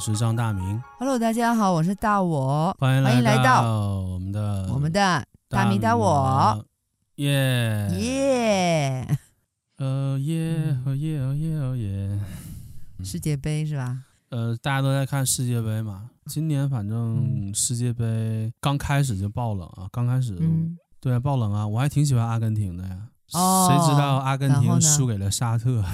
是张大明。Hello，大家好，我是大我。欢迎欢迎来到我们的我们的大明大我。耶耶！呃耶哦耶哦耶哦耶！世界杯是吧？呃，大家都在看世界杯嘛。今年反正世界杯刚开始就爆冷啊，刚开始、嗯、对爆冷啊，我还挺喜欢阿根廷的呀。哦，谁知道阿根廷输给了沙特？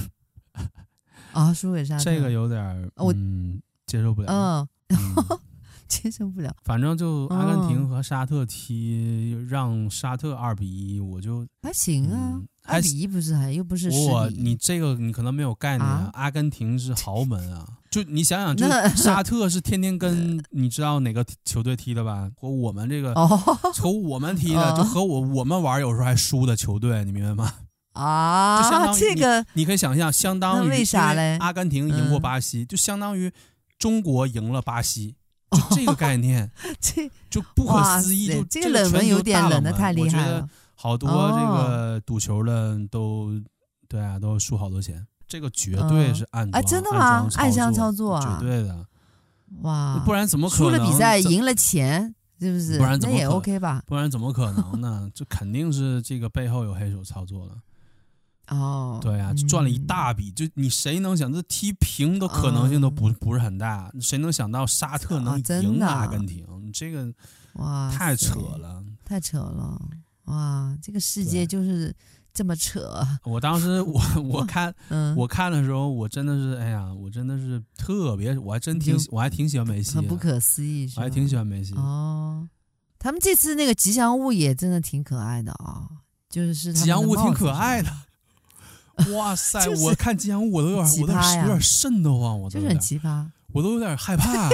啊，输给沙特，这个有点我嗯接受不了。接受不了。反正就阿根廷和沙特踢，让沙特二比一，我就还行啊。嗯二比一不是还又不是我你这个你可能没有概念，啊、阿根廷是豪门啊！就你想想，就沙特是天天跟 你知道哪个球队踢的吧？和我们这个和我们踢的，就和我我们玩有时候还输的球队，你明白吗？啊，这个你，你可以想象，相当于为啥嘞？阿根廷赢过巴西，嗯、就相当于中国赢了巴西，就这个概念，这就不可思议。就这个冷门有点冷的太厉害了。好多这个赌球的都、哦、对啊，都输好多钱。这个绝对是暗啊！真的吗？暗箱操作啊！绝对的。哇！不然怎么可能？输了比赛赢了钱，是不是？不然怎么？那也 OK 吧？不然怎么可能呢？这肯定是这个背后有黑手操作的。哦，对啊，赚了一大笔。嗯、就你谁能想，这踢平的可能性都不、嗯、不是很大。谁能想到沙特能赢阿根廷？你、啊、这个哇，太扯了，太扯了。哇，这个世界就是这么扯！我当时我我看、嗯、我看的时候，我真的是哎呀，我真的是特别，我还真挺我还挺喜欢梅西，很不可思议，我还挺喜欢梅西。哦，他们这次那个吉祥物也真的挺可爱的啊、哦，就是吉祥物挺可爱的。哇塞，就是、我看吉祥物我都有点，我都有点瘆得慌，我都就是很奇葩，我都有点害怕、啊。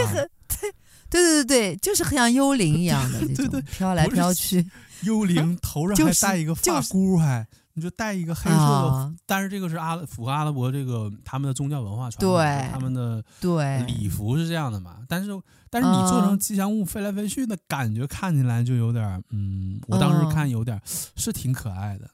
对对对对，就是很像幽灵一样的这种，对对，飘来飘去。幽灵头上还戴一个发箍，还你就戴一个黑色的，但是这个是阿符合阿拉伯这个他们的宗教文化传统，对他们的对礼服是这样的嘛？但是但是你做成吉祥物飞来飞去的感觉，看起来就有点嗯，我当时看有点是挺可爱的，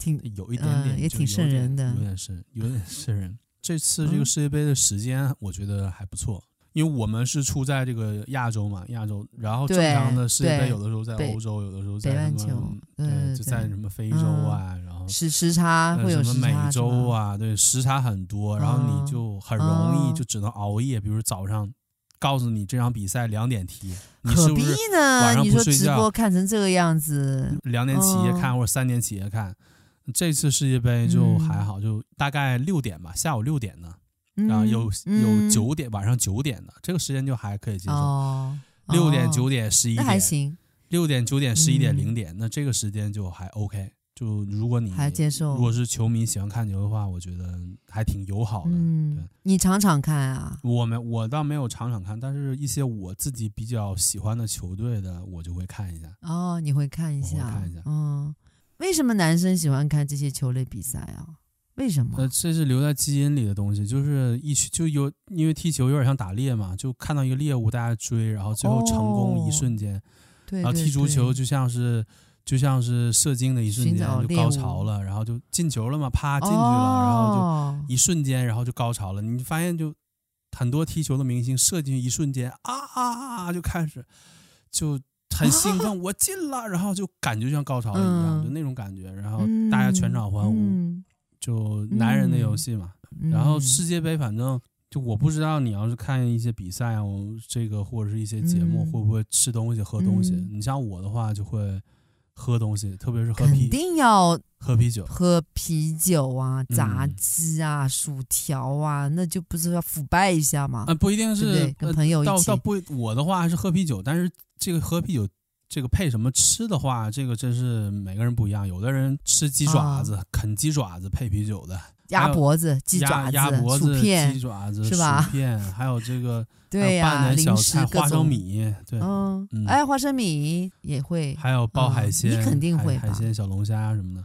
挺有一点点也挺瘆人的，有点瘆，有点瘆人。这次这个世界杯的时间我觉得还不错。因为我们是出在这个亚洲嘛，亚洲，然后正常的世界杯有的时候在欧洲，有的时候在什么，对，就在什么非洲啊，嗯、然后时时差会有什么美洲啊，对，时差很多，然后你就很容易就只能熬夜，嗯、比如早上告诉你这场比赛两点踢，你是不是晚上不睡觉？你说直播看成这个样子，两点起夜看或者三点起夜看，这次世界杯就还好，就大概六点吧，下午六点呢。然后有有九点、嗯、晚上九点的这个时间就还可以接受，哦、六点九点十一点还行，六点九点十一点零点、嗯、那这个时间就还 OK。就如果你还接受，如果是球迷喜欢看球的话，我觉得还挺友好的。嗯，对，你场场看啊？我没我倒没有场场看，但是一些我自己比较喜欢的球队的，我就会看一下。哦，你会看一下，看一下。嗯，为什么男生喜欢看这些球类比赛啊？为什么？呃，这是留在基因里的东西，就是一就有因为踢球有点像打猎嘛，就看到一个猎物，大家追，然后最后成功一瞬间。然后踢足球就像是就像是射精的一瞬间就高潮了，然后就进球了嘛，啪进去了，哦、然后就一瞬间，然后就高潮了。你发现就很多踢球的明星射进去一瞬间啊啊啊就开始就很兴奋，我进了，然后就感觉像高潮一样，嗯、就那种感觉，然后大家全场欢呼。就男人的游戏嘛，嗯、然后世界杯反正就我不知道你要是看一些比赛啊，我这个或者是一些节目会不会吃东西喝东西？嗯、你像我的话就会喝东西，特别是喝啤，肯定要喝啤酒，喝啤酒啊，炸鸡啊，嗯、薯条啊，那就不是要腐败一下吗？啊，不一定是跟朋友一起，倒倒不，我的话还是喝啤酒，但是这个喝啤酒。这个配什么吃的话，这个真是每个人不一样。有的人吃鸡爪子，哦、啃鸡爪子配啤酒的，鸭脖子、鸡爪子、鸭脖子、薯片、鸡爪子是吧？薯片，还有这个 对呀、啊，拌点小菜、花生米，对，嗯，哎，花生米也会，还有包海鲜，嗯、你肯定会海鲜、小龙虾什么的。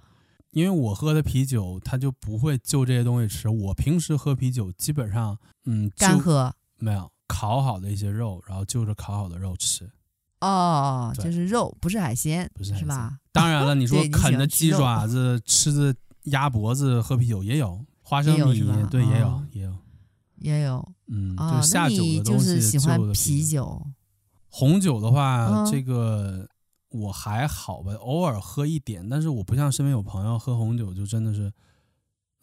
因为我喝的啤酒，它就不会就这些东西吃。我平时喝啤酒，基本上嗯，干喝，没有烤好的一些肉，然后就着烤好的肉吃。哦，就是肉，不是海鲜，不是吧？当然了，你说啃着鸡爪子，吃着鸭脖子，喝啤酒也有花生米，对，也有，也有，也有。嗯，啊，就下酒的东西，是喜欢啤酒。红酒的话，嗯这个我还好吧，偶尔喝一点，但是我不像身边有朋友喝红酒，就真的是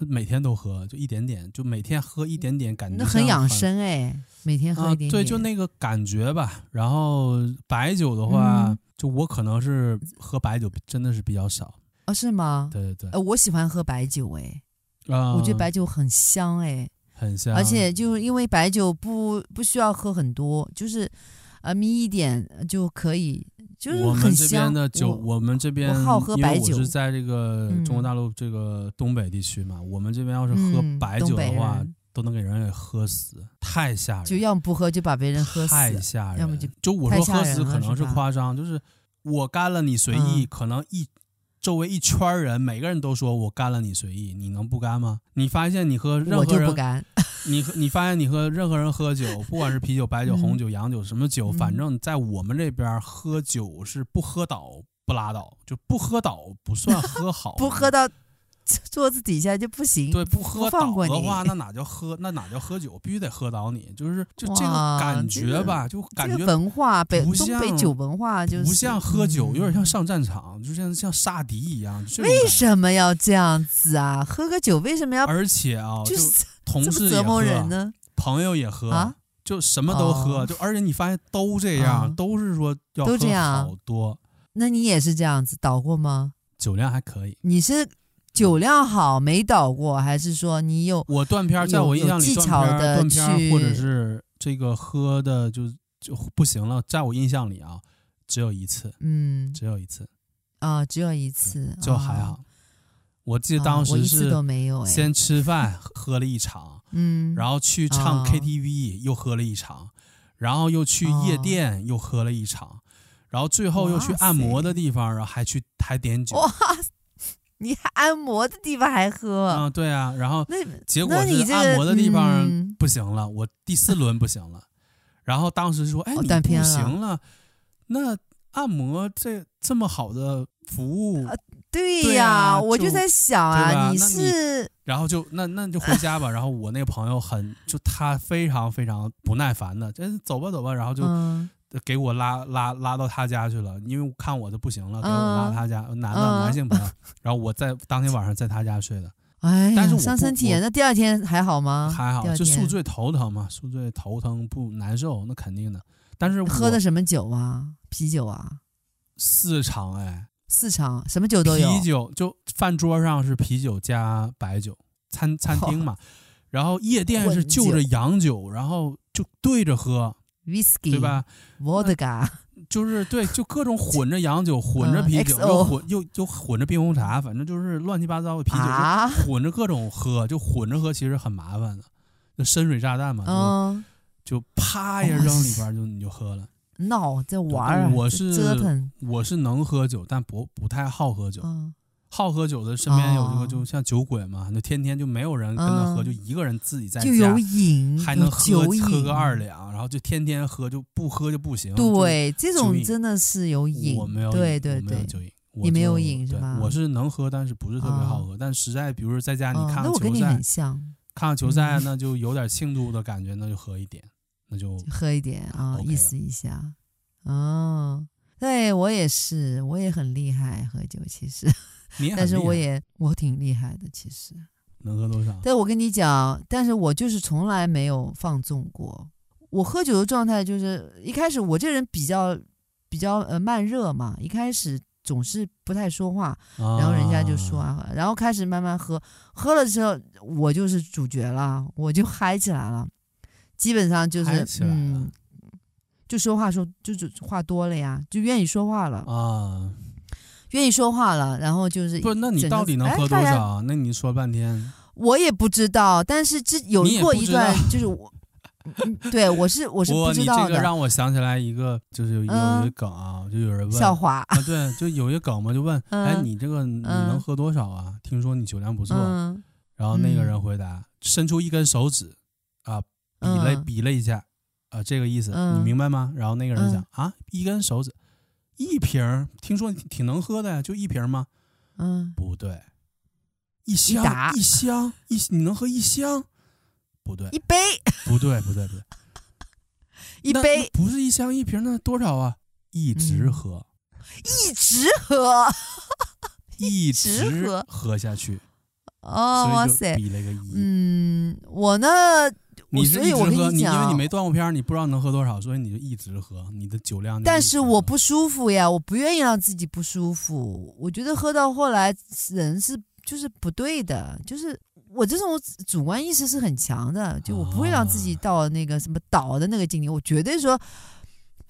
每天都喝，就一点点，就每天喝一点点，感觉那很养生哎，每天喝一点点。啊。对，就那个感觉吧。然后白酒的话，嗯就我可能是喝白酒真的是比较少。哦，是吗？对对对，呃，我喜欢喝白酒哎，啊，我觉得白酒很香哎，很香，而且就因为白酒不不需要喝很多，就是呃眯一点就可以，就是我们这边。的酒，我我们这边我好喝白酒因为我是在这个嗯中国大陆这个东北地区嘛，我们这边要是喝嗯白酒的话，人都能给人给喝死，太吓人，就要么不喝就把别人喝死，太吓人，要么就就我说喝死可能是夸张，就是我干了你随意，嗯可能一周围一圈人，每个人都说我干了你随意，你能不干吗？你发现你和任何人，就不干。你和 你发现你和任何人喝酒，不管是啤酒、白酒、嗯红酒、洋酒，什么酒，嗯反正在我们这边喝酒是不喝倒不拉倒，就不喝倒不算喝好，不喝到 桌子底下就不行。对，不喝倒放过你的话，那哪叫喝？那哪叫喝酒？必须得喝倒你，就是就这个哇感这个觉吧，就感觉这个文化，北不东北像酒文化就是不像喝酒，嗯有点像上战场，就像像杀敌一样。为什么要这样子啊？喝个酒为什么要而且啊，就就是同事折磨人喝，呢？朋友也喝啊，就什么都喝，哦就而且你发现都这样，啊都是说要喝都这样好多，那你也是这样子倒过吗？酒量还可以。你是酒量好没倒过，还是说你有我断片，在我印象里，技断片儿、巧的断片或者是这个喝的就就不行了，在我印象里啊，只有一次，嗯。只有一次，啊、只有一次，就还好。啊。我记得啊当时是先吃饭喝了一场，嗯，然后去唱啊。KTV 又喝了一场，然后又去夜店又喝了一场，然后最后又去按摩的地方，然后还去还点酒。哇，你还按摩的地方还喝，啊，对啊，然后那结果你这个是按摩的地方嗯不行了，我第四轮不行了，然后当时说，哎，你不行了，那按摩这这么好的服务，对对呀、啊我就就在想啊，你是然后就那那就回家吧。然后我那个朋友很就他非常非常不耐烦的，真走吧走吧，然后就嗯给我拉拉拉到他家去了，因为看我的不行了，给我拉他家，男的嗯男性朋友，然后我在当天晚上在他家睡的，但是我伤身体那第二天还好吗？还好，就宿醉头疼嘛，宿醉头疼不难受，那肯定的。但是喝的什么酒啊？啤酒啊？四场哎，四场什么酒都有。啤酒就饭桌上是啤酒加白酒，餐餐厅嘛，然后夜店是就着洋酒，然后就对着喝，whisky 对吧？vodka 就是对，就各种混着洋酒，混着啤酒，嗯又混又又混着冰红茶，反正就是乱七八糟的啤酒，啊，混着各种喝，就混着喝，其实很麻烦的，就深水炸弹嘛，嗯，就就啪一下扔里边就你就喝了。闹在玩儿，我是折腾，我是能喝酒，但不不太好喝酒。嗯，好喝酒的身边有一个，哦就像酒鬼嘛，那天天就没有人跟他喝，嗯。就一个人自己在就有，瘾，还能喝喝个二两，然后就天天喝，就不喝就不行。对，这种真的是有瘾，我没有，对对对，没有酒瘾，你没有瘾是吧我是能喝，但是不是特别好喝。但实在，比如说在家你嗯看看球赛那我跟你很，像，看看球赛，嗯。那就有点庆祝的感觉，那就喝一点，那就喝一点啊意思一下，哦，对我也是，我也很厉害喝酒，其实，但是我也我挺厉害的，其实。能喝多少？但我跟你讲，但是我就是从来没有放纵过。我喝酒的状态就是一开始我这人比较比较呃慢热嘛，一开始总是不太说话，然后人家就说啊，然后开始慢慢喝，喝了之后我就是主角了，我就嗨起来了，基本上就是嗯，就说话说就是话多了呀，就愿意说话了，啊，愿意说话了，然后就是不，那你到底能喝多少？那你说半天，我也不知道，但是这有过一段就是我，嗯对我是我是不不，你这个知道的。让我想起来一个，就是有一个梗啊，就有人问。笑话。啊，对，就有一个梗嘛，就问，嗯哎，你这个你能喝多少啊？听说你酒量不错，嗯。然后那个人回答，伸出一根手指，啊，比了嗯。比了一下，啊，这个意思，嗯。你明白吗？然后那个人讲嗯。啊，一根手指，一瓶儿，听说挺挺能喝的呀，就一瓶吗？嗯，不对，一箱打。一箱一，你能喝一箱？不对，一杯。不不对不对不对，一杯。不是一箱一瓶，那多少啊？一直喝，一直喝。一直直喝。喝下去，哦，哇塞，比了个一。嗯，我呢，你所以我跟你因为你没断过片儿，你不知道能喝多少，所以你就一直喝，你的酒量。但是我不舒服呀，我不愿意让自己不舒服。我觉得喝到后来人是就是不对的，就是我这种主观意识是很强的，就我不会让自己到那个什么倒的那个境地，我绝对说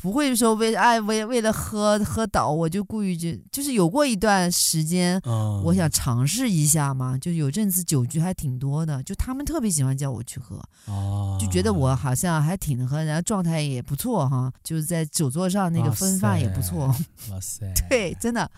不会说为爱为为了喝喝倒，我就故意就就是有过一段时间。嗯，我想尝试一下嘛，就有阵子酒局还挺多的，就他们特别喜欢叫我去喝，哦，就觉得我好像还挺能喝，然后状态也不错哈，就是在酒桌上那个风范也不错。哇塞，对，真的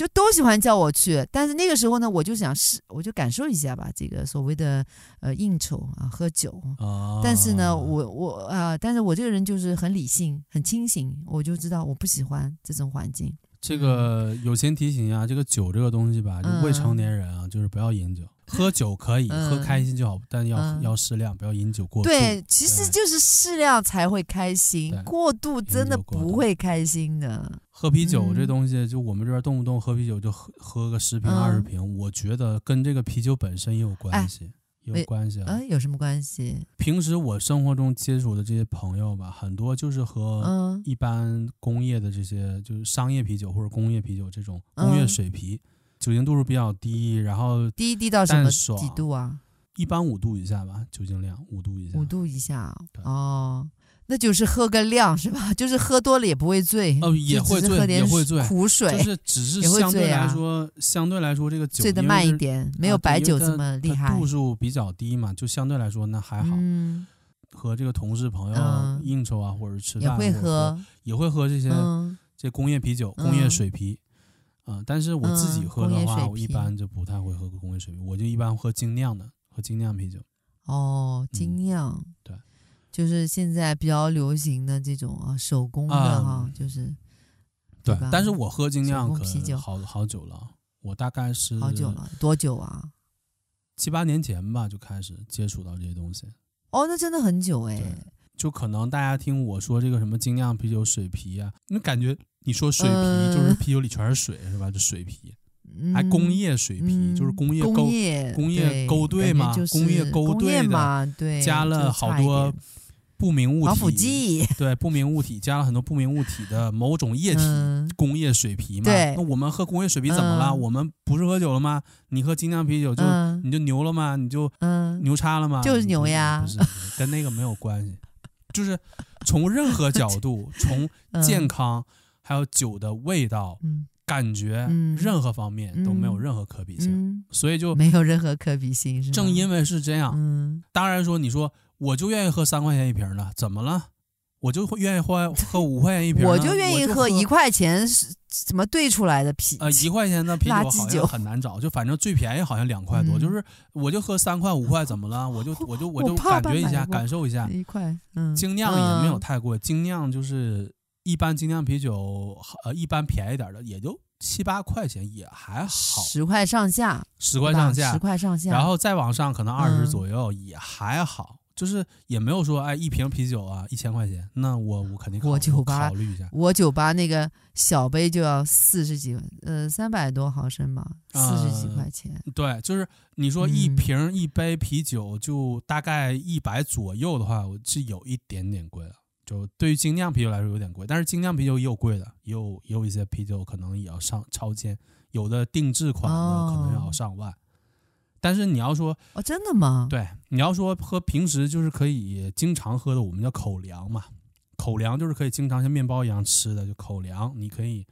就都喜欢叫我去，但是那个时候呢，我就想试，我就感受一下吧，这个所谓的呃应酬啊，喝酒。哦，但是呢，我我啊、呃，但是我这个人就是很理性、很清醒，我就知道我不喜欢这种环境。这个友情提醒啊，这个酒这个东西吧，就未成年人啊，嗯、就是不要饮酒。喝酒可以、嗯、喝开心就好，但要、嗯、要适量，不要饮酒过度。对，其实就是适量才会开心，过度真的不会开心的。喝啤酒这东西，嗯、就我们这边动不动喝啤酒就喝喝个十瓶二十瓶，嗯、我觉得跟这个啤酒本身也有关系，哎、有关系啊、呃。有什么关系？平时我生活中接触的这些朋友吧，很多就是和一般工业的这些，就是商业啤酒或者工业啤酒这种工业水啤。嗯酒精度数比较低，然后低低到什么几度啊？一般五度以下吧，酒精量五度以下。五度以下哦，那就是喝个量是吧？就是喝多了也不会醉哦，也会醉，也会醉。苦水就是只是相对来说，相对来说这个酒醉的慢一点，没有白酒这么厉害。度数比较低嘛，就相对来说那还好。和这个同事朋友应酬啊，或者吃饭也会喝，也会喝这些这工业啤酒、工业水啤。嗯，但是我自己喝的话，我一般就不太会喝工业水啤，我就一般喝精酿的，喝精酿啤酒。哦，精酿、嗯，对，就是现在比较流行的这种啊，手工的哈，嗯、就是对。但是我喝精酿可啤酒好好久了，我大概是好久了，多久啊？七八年前吧，就开始接触到这些东西。哦，那真的很久哎。就可能大家听我说这个什么精酿啤酒水啤啊，那感觉你说水啤就是啤酒里全是水、呃、是吧？就水啤，还工业水啤、嗯、就是工业勾工业勾兑嘛，工业勾兑的，对，加了好多不明物体，防腐剂，对，不明物体加了很多不明物体的某种液体，嗯、工业水啤嘛。对，那我们喝工业水啤怎么了？嗯、我们不是喝酒了吗？你喝精酿啤酒就、嗯、你就牛了吗？你就牛叉了吗？就是牛呀，不是，跟那个没有关系。就是从任何角度，从健康，还有酒的味道、嗯、感觉，嗯、任何方面都没有任何可比性，嗯、所以就没有任何可比性。是正因为是这样，嗯、当然说你说我就愿意喝三块钱一瓶的，怎么了？我就愿意喝 喝五块钱一瓶，我就愿意喝一块钱怎么兑出来的啤呃，一块钱的啤酒好像很难找，就反正最便宜好像两块多，就是我就喝三块五块怎么了？我就我就我就感觉一下，感受一下，一块，嗯，精酿也没有太贵，精酿就是一般精酿啤酒，呃，一般便宜点的也就七八块钱也还好，十块上下，十块上下，十块上下，然后再往上可能二十左右也还好。就是也没有说哎，一瓶啤酒啊一千块钱，那我我肯定我酒吧考虑一下。我酒吧那个小杯就要四十几，呃，三百多毫升吧，四十几块钱。呃、对，就是你说一瓶一杯啤酒就大概一百左右的话，我是有一点点贵了。就对于精酿啤酒来说有点贵，但是精酿啤酒也有贵的，也有也有一些啤酒可能也要上超千，有的定制款的可能要上万。哦但是你要说哦，真的吗？对，你要说喝平时就是可以经常喝的，我们叫口粮嘛。口粮就是可以经常像面包一样吃的，就口粮。你可以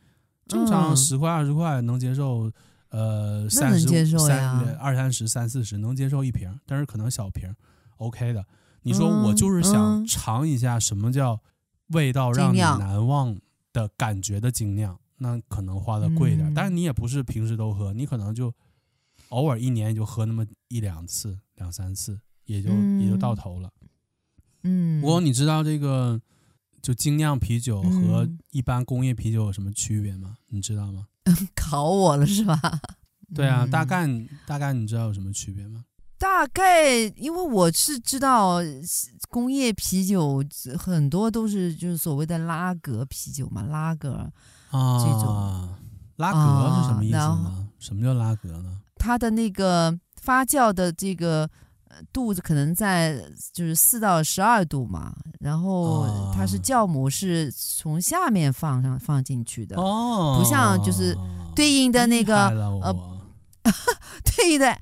正常十块二十块能接受，呃，三十三二三十三四十能接受一瓶，但是可能小瓶，OK 的。你说我就是想尝一下什么叫味道让你难忘的感觉的精酿，那可能花的贵一点。但是你也不是平时都喝，你可能就。偶尔一年就喝那么一两次、两三次，也就、嗯、也就到头了。嗯，不过你知道这个就精酿啤酒和一般工业啤酒有什么区别吗？你知道吗？考我了是吧？对啊，大概大概你知道有什么区别吗？大概因为我是知道工业啤酒很多都是就是所谓的拉格啤酒嘛，拉格啊，这种拉格是什么意思呢？啊什么叫拉格呢？它的那个发酵的这个度可能在就是四到十二度嘛，然后它是酵母是从下面放上放进去的，哦，不像就是对应的那个呃，对应的。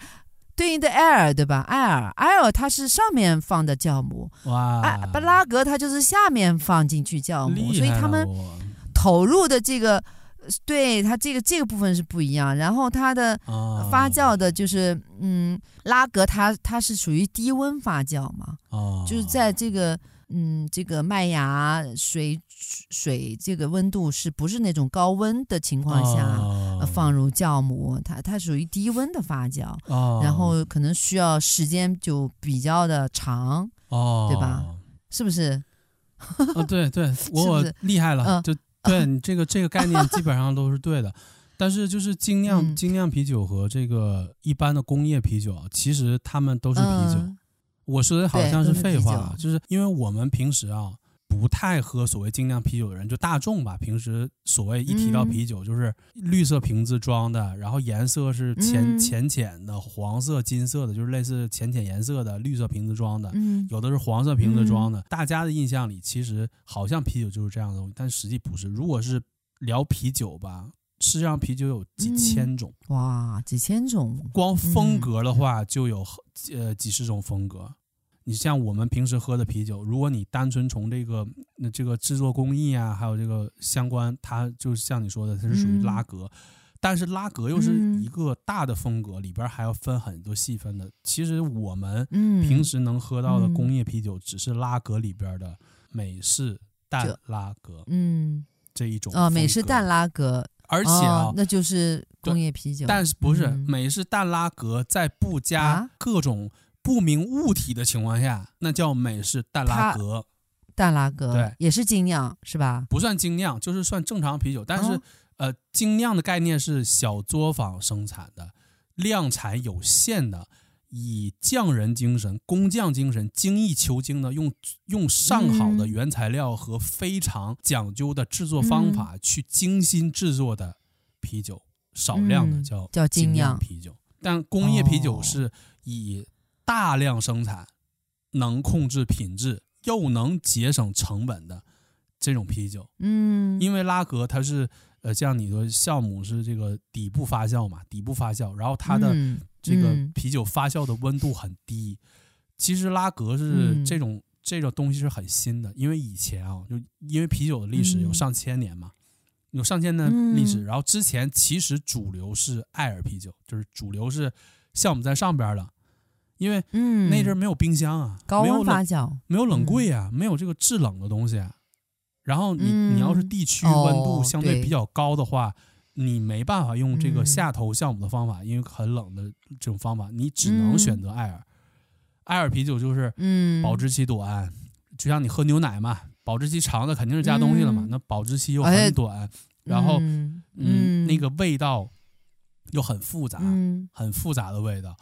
对应的 air 对吧？？air air 它是上面放的酵母，哇，哎，布拉格它就是下面放进去酵母，所以他们投入的这个，对它这个这个部分是不一样。然后它的发酵的就是，嗯，拉格它它是属于低温发酵嘛，哦，就是在这个。嗯，这个麦芽水水这个温度是不是那种高温的情况下、哦呃、放入酵母？它它属于低温的发酵，哦、然后可能需要时间就比较的长，哦、对吧？是不是？哦，对对，我厉害了，呃、就对你这个这个概念基本上都是对的。但是就是精酿、嗯、精酿啤酒和这个一般的工业啤酒，其实他们都是啤酒。嗯我说的好像是废话，是就是因为我们平时啊不太喝所谓精酿啤酒的人，就大众吧，平时所谓一提到啤酒就是绿色瓶子装的，嗯、然后颜色是浅浅浅的黄色、金色的，就是类似浅浅颜色的绿色瓶子装的，嗯、有的是黄色瓶子装的。嗯、大家的印象里，其实好像啤酒就是这样的东西，但实际不是。如果是聊啤酒吧。世界上啤酒有几千种，嗯、哇，几千种！光风格的话就有呃几十种风格。你像我们平时喝的啤酒，如果你单纯从这个那这个制作工艺啊，还有这个相关，它就像你说的，它是属于拉格。嗯、但是拉格又是一个大的风格，里边还要分很多细分的。其实我们平时能喝到的工业啤酒，只是拉格里边的美式淡拉格，嗯，这一种啊、哦，美式淡拉格。而且啊、哦，那就是工业啤酒，但是不是美式淡拉格，在不加各种不明物体的情况下，啊、那叫美式淡拉格。淡拉格对，也是精酿是吧？不算精酿，就是算正常啤酒。但是、哦、呃，精酿的概念是小作坊生产的，量产有限的。以匠人精神、工匠精神、精益求精的用用上好的原材料和非常讲究的制作方法去精心制作的啤酒，少量的叫叫精酿啤酒。但工业啤酒是以大量生产、能控制品质又能节省成本的这种啤酒。嗯，因为拉格它是呃，像你说酵母是这个底部发酵嘛，底部发酵，然后它的。这个啤酒发酵的温度很低，其实拉格是这种、嗯、这种东西是很新的，因为以前啊，就因为啤酒的历史有上千年嘛，有上千年的历史。然后之前其实主流是艾尔啤酒，就是主流是酵母在上边的，因为那阵儿没有冰箱啊，高温发酵，没有冷柜啊，没有这个制冷的东西啊。然后你你要是地区温度相对比较高的话。你没办法用这个下头酵母的方法，嗯、因为很冷的这种方法，你只能选择艾尔。嗯、艾尔啤酒就是，嗯保质期短，嗯、就像你喝牛奶嘛，保质期长的肯定是加东西了嘛，嗯、那保质期又很短，哎、然后嗯，嗯，那个味道又很复杂，嗯、很复杂的味道，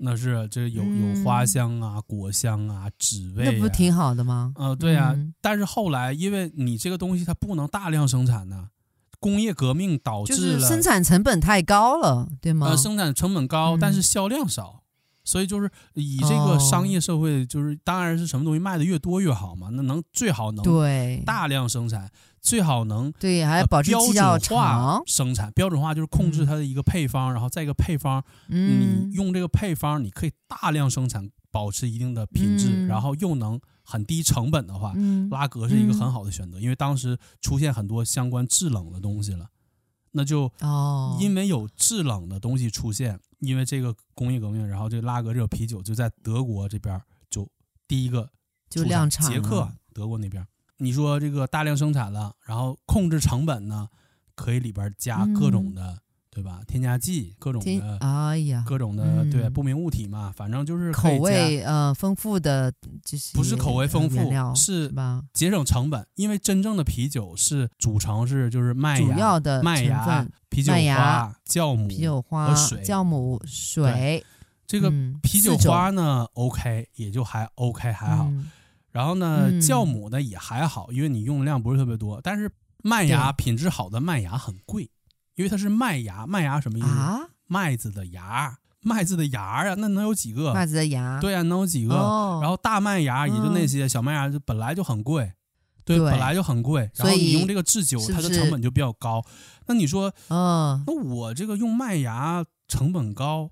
那是这有有花香啊、果香啊、纸味、啊，那不挺好的吗？呃，对啊，嗯、但是后来因为你这个东西它不能大量生产呢。工业革命导致了生产成本太高了，对吗？呃，生产成本高，但是销量少，嗯、所以就是以这个商业社会，就是当然是什么东西卖的越多越好嘛。那能最好能对大量生产，对最好能对还要保质期要长。标准化生产标准化就是控制它的一个配方，嗯、然后再一个配方，嗯，你用这个配方，你可以大量生产，保持一定的品质，嗯、然后又能。很低成本的话，嗯、拉格是一个很好的选择，嗯、因为当时出现很多相关制冷的东西了，那就因为有制冷的东西出现，哦、因为这个工业革命，然后这拉格这个啤酒就在德国这边就第一个就量产，捷克德国那边，你说这个大量生产了，然后控制成本呢，可以里边加各种的。嗯对吧？添加剂各种的，哎呀，各种的对不明物体嘛，反正就是口味呃丰富的，就是不是口味丰富，是吧？节省成本，因为真正的啤酒是组成是就是麦芽、主要的麦芽、啤酒花、酵母、啤酒花、水、酵母、水，这个嗯啤酒花呢，OK，也就还 OK 还好。嗯然后呢，嗯酵母呢也还好，因为你用的量不是特别多。但是麦芽品质好的麦芽很贵，因为它是麦芽，麦芽什么意思？啊，麦子的芽，麦子的芽啊，那能有几个？麦子的芽，对啊，能有几个？哦然后大麦芽也就那些，小麦芽就本来就很贵，对，对本来就很贵。然后你用这个制酒，是是它的成本就比较高。那你说，嗯，那我这个用麦芽成本高，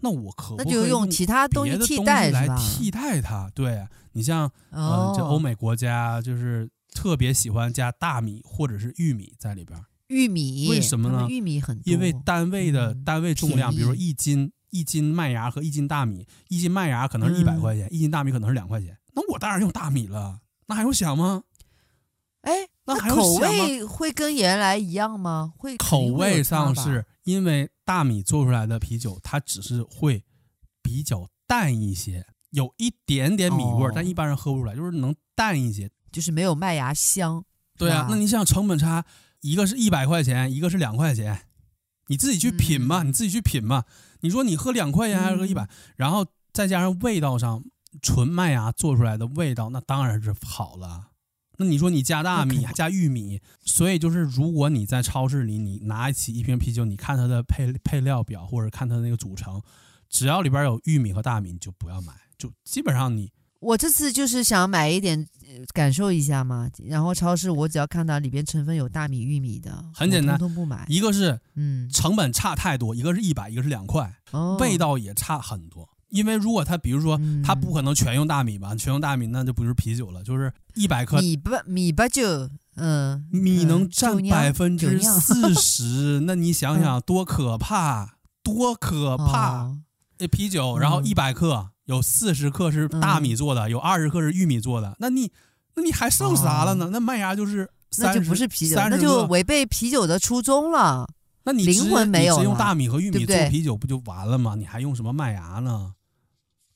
那我可不可以那就用其他东西替代是吧？替代它？对，你像嗯、哦，这欧美国家就是特别喜欢加大米或者是玉米在里边，玉米，为什么呢玉米很多，因为单位的嗯单位重量，比如说一斤一斤麦芽和一斤大米，一斤麦芽可能是一百嗯块钱，一斤大米可能是两块钱，那我当然用大米了，那还用想吗？哎，那还口味会跟原来一样吗？会口味上，是因为大米做出来的啤酒，它只是会比较淡一些，有一点点米味儿，哦但一般人喝不出来，就是能淡一些。就是没有麦芽香。对啊，那你想成本差，一个是一百块钱，一个是两块钱，你自己去品嘛，嗯你自己去品嘛。你说你喝两块钱还是喝一百、嗯然后再加上味道上，纯麦芽做出来的味道，那当然是好了。那你说你加大米还加玉米，所以就是如果你在超市里，你拿起一瓶啤酒，你看它的配配料表或者看它的那个组成，只要里边有玉米和大米，你就不要买，就基本上你我这次就是想买一点，呃感受一下嘛。然后超市我只要看到里边成分有大米、玉米的，很简单通通不买。一个是嗯，成本差太多，一个是一百，一个是两块。哦，味道也差很多。因为如果他比如说嗯他不可能全用大米吧，全用大米那就不是啤酒了，就是一百克米不米不就嗯米能嗯占百分之四十，那你想想多可怕，多可怕！哦啤酒，然后嗯一百克有四十克是大米做的，有二十克是玉米做的，那你那你还剩啥了呢？那麦芽就是哦那就30不是啤酒，那就违背啤酒的初衷了。那你直灵魂没有用大米和玉米做啤酒不就完了吗？你还用什么麦芽呢？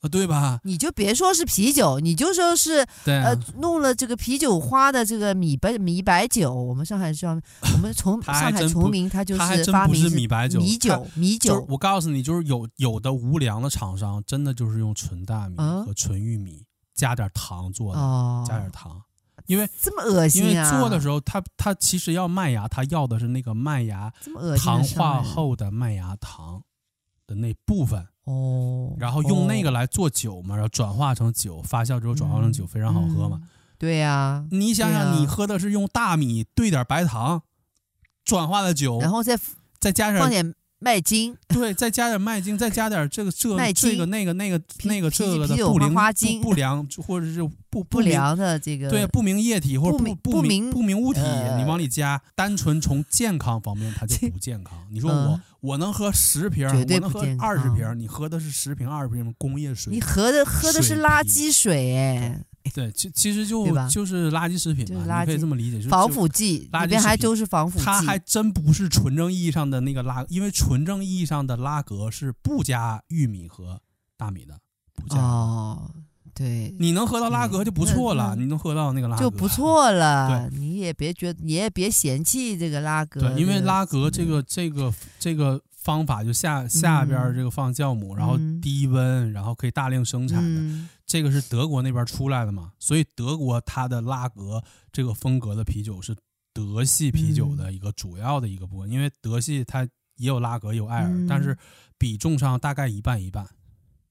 啊，对吧？你就别说是啤酒，你就说是呃弄了这个啤酒花的这个米白米白酒，我们上海叫我们从 上海崇明，它就是发明是米白酒米酒米就是酒我告诉你，就是有有的无良的厂商，真的就是用纯大米嗯和纯玉米、加点糖做的，哦，加点糖，因为这么恶心、啊因为！做的时候，它它其实要麦芽，它要的是那个麦芽糖化后的麦芽糖的那部分，哦，然后用那个哦来做酒嘛，然后转化成酒，发酵之后转化成酒，嗯非常好喝嘛。嗯对呀，你想想，你喝的是用大米兑点白糖转化的酒，然后再再加上放点麦精，对，再加点麦精，再加点这个这麦精这个那个那个那个这个的不灵不不良或者是不不良的这个对不明液体或者不不不明不明物体，呃你往里加，单纯从健康方面它就不健康。你说我嗯。我能喝十瓶，我能喝二十瓶，你喝的是十瓶二十瓶工业水你，喝的喝的是垃圾水哎，对，其其实就就是垃圾食品嘛，你可以就是垃圾这么理解，就是防腐剂垃圾还都是防腐剂，它还真不是纯正意义上的那个拉，因为纯正意义上的拉格是不加玉米和大米的，不加。哦，对，你能喝到拉格就不错了，你能喝到那个拉格就不。错了。你也别觉得，你也别嫌弃这个拉格。对，因为拉格这个这个这个方法就下下边这个放酵母，然后嗯低温，然后可以大量生产的，嗯这个是德国那边出来的嘛，所以德国它的拉格这个风格的啤酒是德系啤酒的一个主要的一个部分，因为德系它也有拉格也有艾尔，嗯。但是比重上大概一半一半，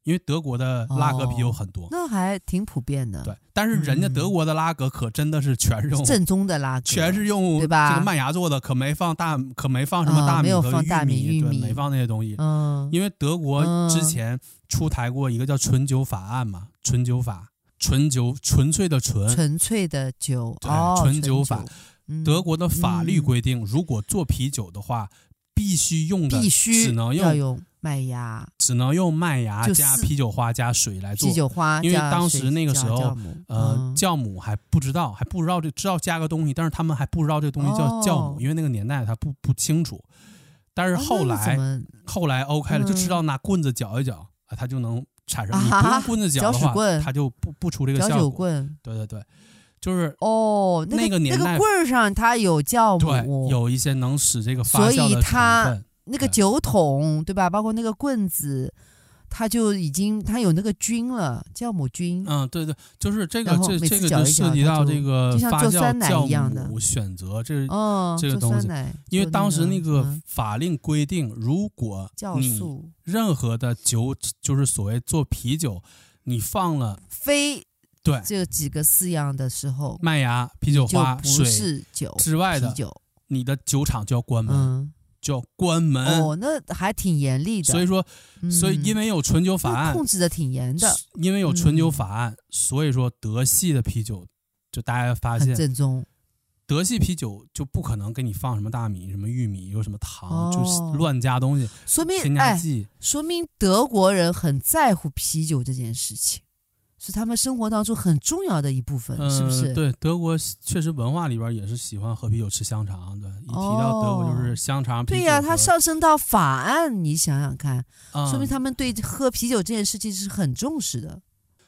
因为德国的拉格啤酒很多，那还挺普遍的。对，但是人家德国的拉格可真的是全是用正宗的拉格，全是用对吧这个麦芽做的，可没放大，可没放什么大米和有放大米玉对，米没放那些东西。嗯，因为德国之前出台过一个叫纯酒法案嘛，纯酒法，纯酒纯粹的纯，纯粹的酒，对哦，纯酒法。嗯德国的法律规定，如果做啤酒的话，必须用的必须只能用要用麦芽、只能用麦芽加啤酒花加水来做啤。酒花，因为当时那个时候呃，嗯酵母还不知道，还不知道这知道加个东西，但是他们还不知道这东西叫酵母，哦因为那个年代他不不清楚。但是后来、后来 OK 了，嗯就知道拿棍子搅一搅啊，它就能产生。你啊不用棍子搅的话，它就不不出这个效果。对对对，就是哦，那那那个年代个棍儿上它有酵对母，有一些能使这个发所以酵的成它那个酒桶对吧？包括那个棍子，它就已经它有那个菌了，酵母菌。嗯，对对，就是这个这这个就涉及到这个就像发酵做酸奶一样的酵母选择，这哦，这个东西因为当时那个嗯法令规定，如果酵你素任何的酒，就是所谓做啤酒，你放了非对。这几个四样的时候，麦芽、啤酒花、水是酒之外的，酒，你的酒厂就要关门，嗯，就要关门。哦，那还挺严厉的。所以说，嗯。所以因为有纯酒法那案，控制的挺严的，因为有纯酒嗯法案，所以说德系的啤酒，就大家发现，正宗。德系啤酒就不可能给你放什么大米、什么玉米，有什么糖，哦。就是乱加东西，说明添加哎，说明德国人很在乎啤酒这件事情，是他们生活当中很重要的一部分，嗯，是不是？对，德国确实文化里边也是喜欢喝啤酒、吃香肠。对，一提到德国就是香肠、啤酒。对呀、它上升到法案，你想想看，嗯说明他们对喝啤酒这件事情是很重视的。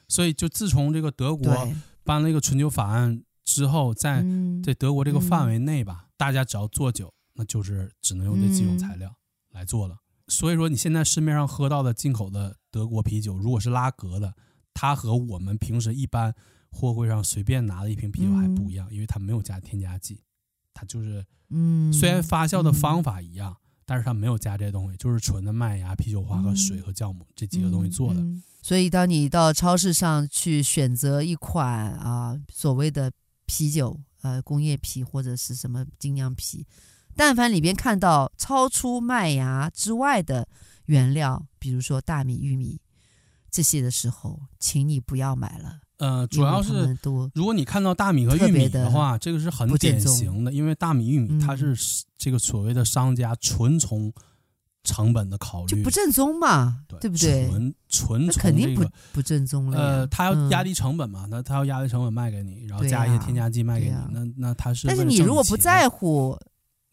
所以就自从这个德国对，颁了一个纯酒法案之后，在嗯，在德国这个范围内吧，大家只要做酒，那就是只能用这几种材料来做了。所以说，你现在市面上喝到的进口的德国啤酒，如果是拉格的，它和我们平时一般货柜上随便拿的一瓶啤酒还不一样，因为它没有加添加剂，它就是嗯，虽然发酵的方法一样，但是它没有加这些东西，就是纯的麦芽、啤酒花和水和酵母这几个东西做的。所以，当你到超市上去选择一款啊所谓的啤酒，呃，工业啤或者是什么精酿啤，但凡里边看到超出麦芽之外的原料，比如说大米、玉米这些的时候，请你不要买了。呃，主要是如果你看到大米和玉米的话，这个是很典型的，因为大米、玉米它是这个所谓的商家纯从成本的考虑，就不正宗嘛，对，对不对？纯纯从、这个、肯定不不正宗了。呃，他要压低成本嘛，那、嗯、他要压低成本卖给你，然后加一些添加剂卖给你，啊、那那他是。但是你如果不在乎，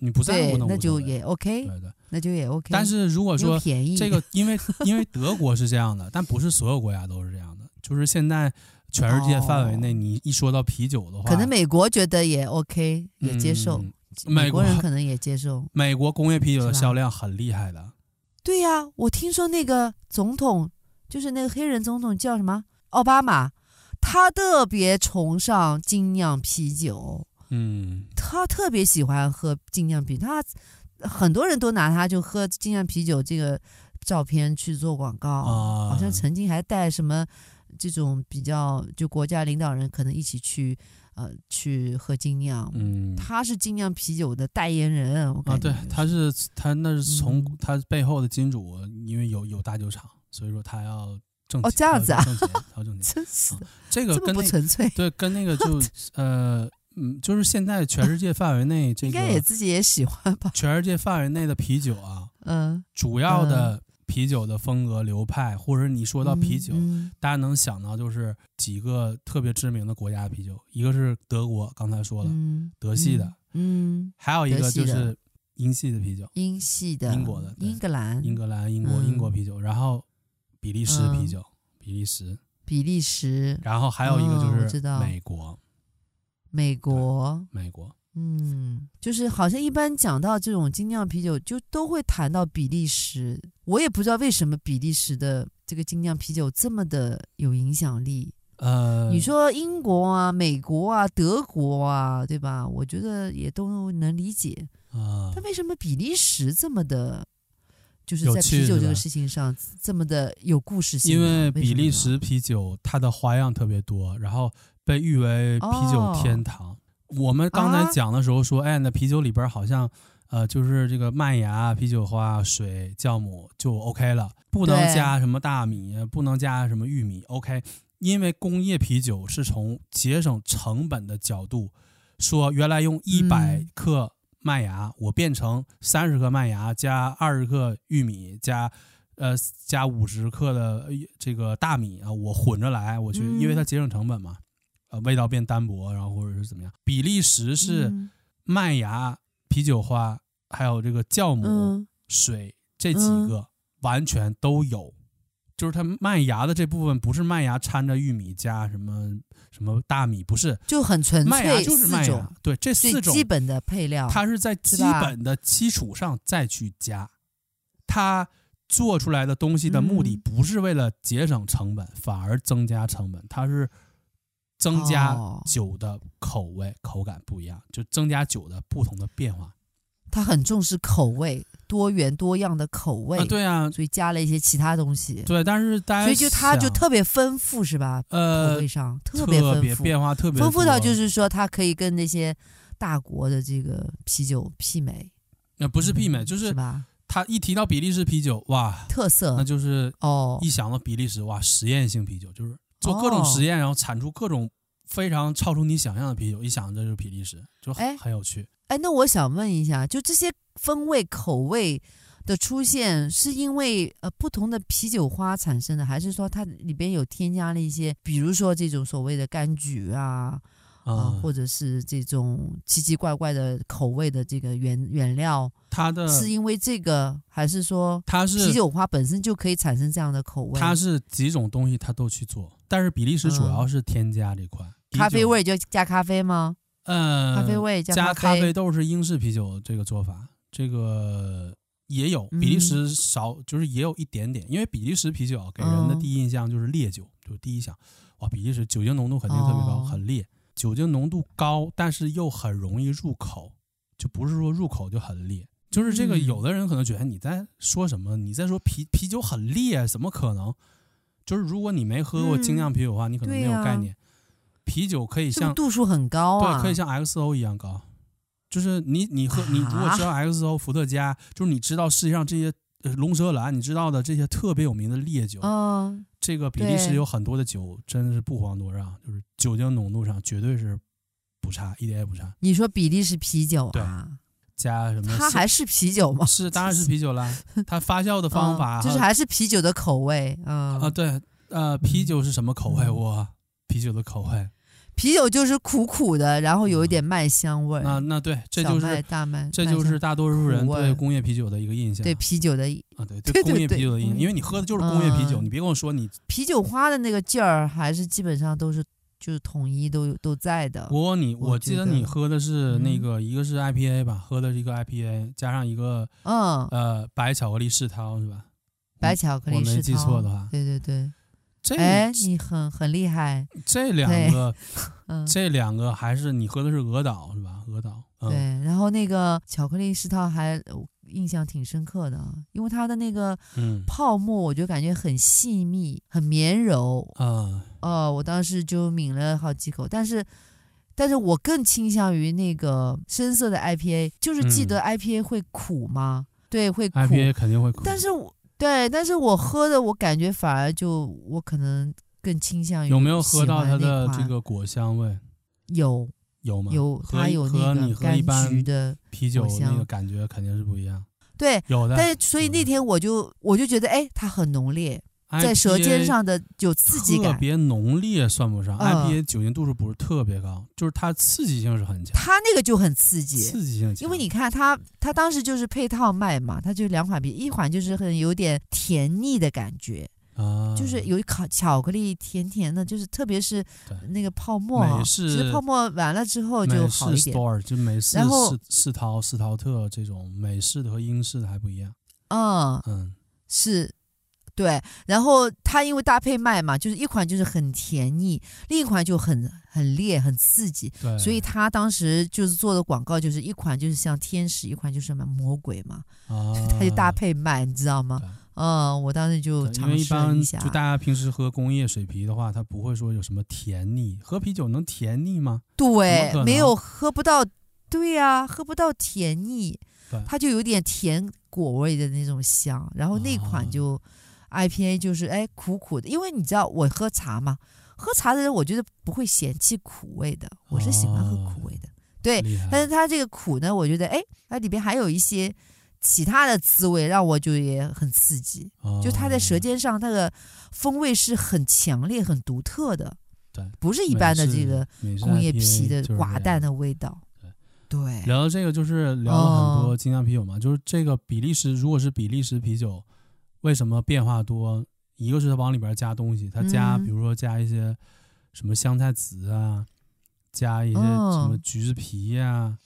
你不在乎，那就也 OK，对对，那就也 OK。但是如果说便宜，这个因为因为德国是这样的，但不是所有国家都是这样的，就是现在全世界范围内，你一说到啤酒的话，哦、可能美国觉得也 OK，也接受。嗯、美国人可能也接受。美国工业啤酒的销量很厉害的。对呀、啊，我听说那个总统就是那个黑人总统叫什么奥巴马，他特别崇尚精酿啤酒，嗯，他特别喜欢喝精酿啤酒，他很多人都拿他就喝精酿啤酒这个照片去做广告，啊、好像曾经还带什么这种比较就国家领导人可能一起去。呃，去喝精酿，嗯，他是精酿啤酒的代言人，我啊，对，他是他那是从、嗯、他背后的金主，因为有有大酒厂，所以说他要挣钱，哦，这样子啊，挣钱，要挣钱，真是这个跟、那个、不纯粹，对，跟那个就呃嗯，就是现在全世界范围内，这个应该也自己也喜欢吧，全世界范围内的啤酒啊，嗯，主要的。啤酒的风格流派，或者你说到啤酒，嗯嗯、大家能想到就是几个特别知名的国家的啤酒，一个是德国，刚才说了，嗯、德系的，嗯，还有一个就是英系的啤酒，英系的，英国的，英格兰，英格兰，英国，英国啤酒，然后比利时啤酒，嗯、比利时，比利时，然后还有一个就是美国，哦、美国，美国。嗯，就是好像一般讲到这种精酿啤酒，就都会谈到比利时。我也不知道为什么比利时的这个精酿啤酒这么的有影响力。呃，你说英国啊、美国啊、德国啊，对吧？我觉得也都能理解。啊，但为什么比利时这么的，就是在啤酒这个事情上这么的有故事性？因为比利时啤酒它的花样特别多，然后被誉为啤酒天堂。哦我们刚才讲的时候说，啊、哎，那啤酒里边好像，呃，就是这个麦芽、啤酒花、水、酵母就 OK 了，不能加什么大米，不能加什么玉米，OK。因为工业啤酒是从节省成本的角度说，原来用一百克麦芽，嗯、我变成三十克麦芽加二十克玉米加，呃，加五十克的这个大米啊，我混着来，我去，嗯、因为它节省成本嘛。呃，味道变单薄，然后或者是怎么样？比利时是麦芽、啤酒花，还有这个酵母、嗯、水这几个完全都有，就是它麦芽的这部分不是麦芽掺着玉米加什么什么大米，不是，就很纯粹，麦芽就是麦芽，对，这四种基本的配料，它是在基本的基础上再去加，它。做出来的东西的目的嗯。不是为了节省成本，反而增加成本，它是增加哦。酒的口味、口感不一样，就增加酒的不同的变化。他很重视口味，多元多样的口味，啊，对啊，所以加了一些其他东西，对，但是大家所以就他就特别丰富，是吧？呃口呃味上特特别丰富，变化特别丰富。到就是说它可以跟那些大国的这个啤酒媲美，呃不是媲美，就是是吧？他一提到比利时啤酒，哇，特色。那就是哦。一想到比利时，哇，实验性啤酒就是做各种哦实验，然后产出各种非常超出你想象的啤酒，一想这就是比利时，就很哎很有趣。哎，那我想问一下，就这些风味口味的出现，是因为呃不同的啤酒花产生的，还是说它里边有添加了一些，比如说这种所谓的柑橘啊啊、嗯，或者是这种奇奇怪怪的口味的这个原原料，它的是因为这个，还是说它是啤酒花本身就可以产生这样的口味？它是几种东西它都去做，但是比利时主要是添加这块、嗯咖啡，味就加咖啡吗？嗯，咖啡味加加咖啡啡豆是英式啤酒这个做法，这个也有嗯比利时少，就是也有一点点，因为比利时啤酒给人的嗯第一印象就是烈酒，就第一想，哇，比利时酒精浓度肯定特别高，哦很烈，酒精浓度高，但是又很容易入口，就不是说入口就很烈。就是这个，嗯有的人可能觉得你在说什么？你在说啤啤酒很烈，怎么可能？就是如果你没喝过精酿啤酒的话，你可能没有概念。啤酒可以像度数很高啊？对，可以像 XO 一样高。就是你你喝你如果啊知道 XO 伏特加，就是你知道世界上这些呃龙舌兰，你知道的这些特别有名的烈酒，嗯，这个比利时有很多的酒真的是不遑多让，就是酒精浓度上绝对是不差，一点也不差。你说比利时啤酒啊？加什么？它还是啤酒吗？是当然是啤酒啦，它发酵的方法、嗯就是还是啤酒的口味，嗯啊对呃啤酒是什么口味？我，啤酒的口味，啤酒就是苦苦的，然后有一点麦香味。那那对，这就是大麦，这就是大多数人对工业啤酒的一个印象。对啤酒的啊，对 对对工业啤酒的印象，因为你喝的就是工业啤酒，嗯你别跟我说你。啤酒花的那个劲儿，还是基本上都是就是统一都有都在的。不过你，我我记得你喝的是那嗯个，一个是 IPA 吧，喝的是一个 IPA，加上一个嗯，呃白巧克力世涛是吧？白巧克力世我没记错的话，对对对。这哎，你很很厉害，这两个，嗯，这两个还是你喝的是鹅岛是吧？鹅岛，嗯、对。然后那个巧克力世涛还印象挺深刻的，因为它的那个嗯泡沫，我就感觉很细密、很绵柔。啊，哦，我当时就抿了好几口，但是，但是我更倾向于那个深色的 IPA，就是记得 IPA 会苦吗？对，会 IPA 肯定会苦，但是我对，但是我喝的，我感觉反而就我可能更倾向于有没有喝到它的这个果香味？有有吗？有，它有那个柑橘的，啤酒那个感觉肯定是不一样。对。有的，但是所以那天我就我就觉得，哎，它很浓烈，在舌尖上的有刺激感。特别浓烈算不上、嗯 IPA 酒精度数不是特别高，就是它刺激性是很强，它那个就很刺激，刺激性强。因为你看它，它当时就是配套卖嘛，它就两款啤，一款就是很有点甜腻的感觉，啊，就是有巧巧克力甜甜的，就是特别是那个泡沫啊，其实泡沫完了之后就好一点。store 就美式然后世世涛世涛特这种美式的和英式的还不一样。嗯，嗯，是，对。然后它因为搭配卖嘛，就是一款就是很甜腻，另一款就很很烈很刺激，对，所以他当时就是做的广告就是一款就是像天使，一款就是什么魔鬼嘛，啊，他就搭配卖，你知道吗？嗯，我当时就尝试了一下就。大家平时喝工业水啤的话，它不会说有什么甜腻，喝啤酒能甜腻吗？对没有喝不到，对呀、喝不到甜腻对，它就有点甜果味的那种香。然后那款就、IPA 就是哎苦苦的，因为你知道我喝茶嘛，喝茶的人我觉得不会嫌弃苦味的，我是喜欢喝苦味的。对，但是它这个苦呢，我觉得哎，它里边还有一些其他的滋味，让我就也很刺激。就它在舌尖，上，它的风味是很强烈、很独特的，对，不是一般的这个工业啤的寡淡的味道。对，聊到这个，就是聊了很多哦精酿啤酒嘛，就是这个比利时，如果是比利时啤酒，为什么变化多？一个是它往里边加东西，它加，嗯。比如说加一些什么香菜籽啊，加一些哦什么橘子皮呀、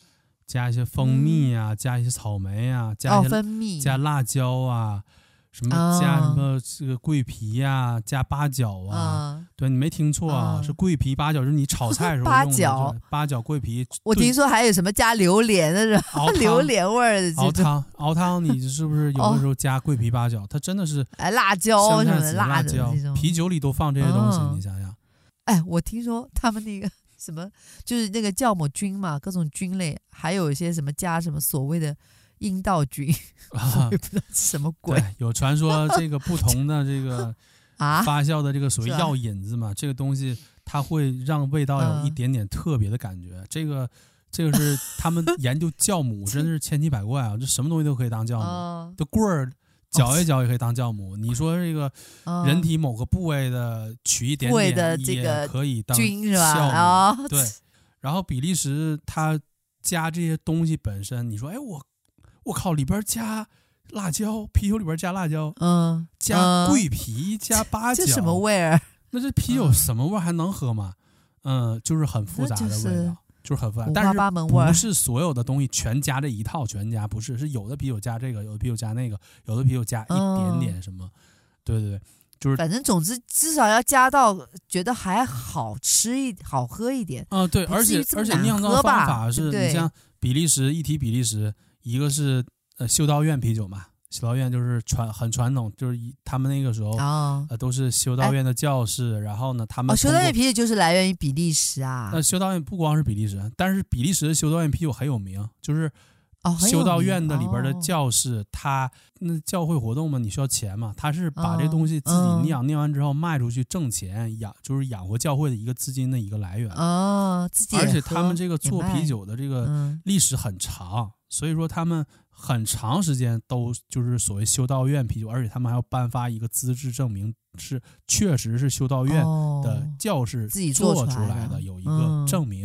加一些蜂蜜呀、加一些草莓呀、加哦一，些、加辣椒啊，什么加什么这个桂皮呀，加八角啊，对，你没听错啊，是桂皮八角，就是你炒菜时候用的。八角，八角桂皮。我听说还有什么加榴莲的？榴莲味儿的。熬汤，熬汤，你是不是有的时候加桂皮八角？它真的是哎，辣椒什么的，辣椒，啤酒里都放这些东西，你想想。哎，我听说他们那个什么，就是那个酵母菌嘛，各种菌类，还有一些什么加什么所谓的。阴道菌，啊、我也不知道什么鬼。有传说，这个不同的这个 啊发酵的这个所谓药引子嘛，啊、这个东西它会让味道有一点点特别的感觉。嗯、这个这个是他们研究酵母，真的是千奇百怪啊！这什么东西都可以当酵母，啊、这棍儿搅一搅也可以当酵母。你说这个人体某个部位的取一点点也可以当酵母，是吧？对。然后比利时它加这些东西本身，你说，哎我。我靠！里边加辣椒，啤酒里边加辣椒，嗯，加桂皮，嗯、加八角，这什么味儿？那这啤酒什么味儿还能喝吗？嗯，嗯，就是很复杂的味道，就是，就是很复杂。但是不是所有的东西全加这一套，全加不是，是有的啤酒加这个，有的啤酒加那个，有的啤酒加一点点什么。嗯、对对对，就是反正总之至少要加到觉得还好吃一好喝一点。嗯，对，而且而且酿造方法是你像比利时一提比利时。一个是呃修道院啤酒嘛，修道院就是传很传统，就是他们那个时候啊、呃、都是修道院的教士，哎、然后呢他们修道院啤酒就是来源于比利时啊。那修道院不光是比利时，但是比利时的修道院啤酒很有名，就是修道院的里边的教士，他那教会活动嘛，你需要钱嘛，他是把这东西自己酿，酿、嗯、完之后卖出去挣钱养，就是养活教会的一个资金的一个来源哦。自己而且他们这个做啤酒的这个历史很长。所以说，他们很长时间都就是所谓修道院啤酒，而且他们还要颁发一个资质证明，是确实是修道院的教士自己做出来的，有一个证明。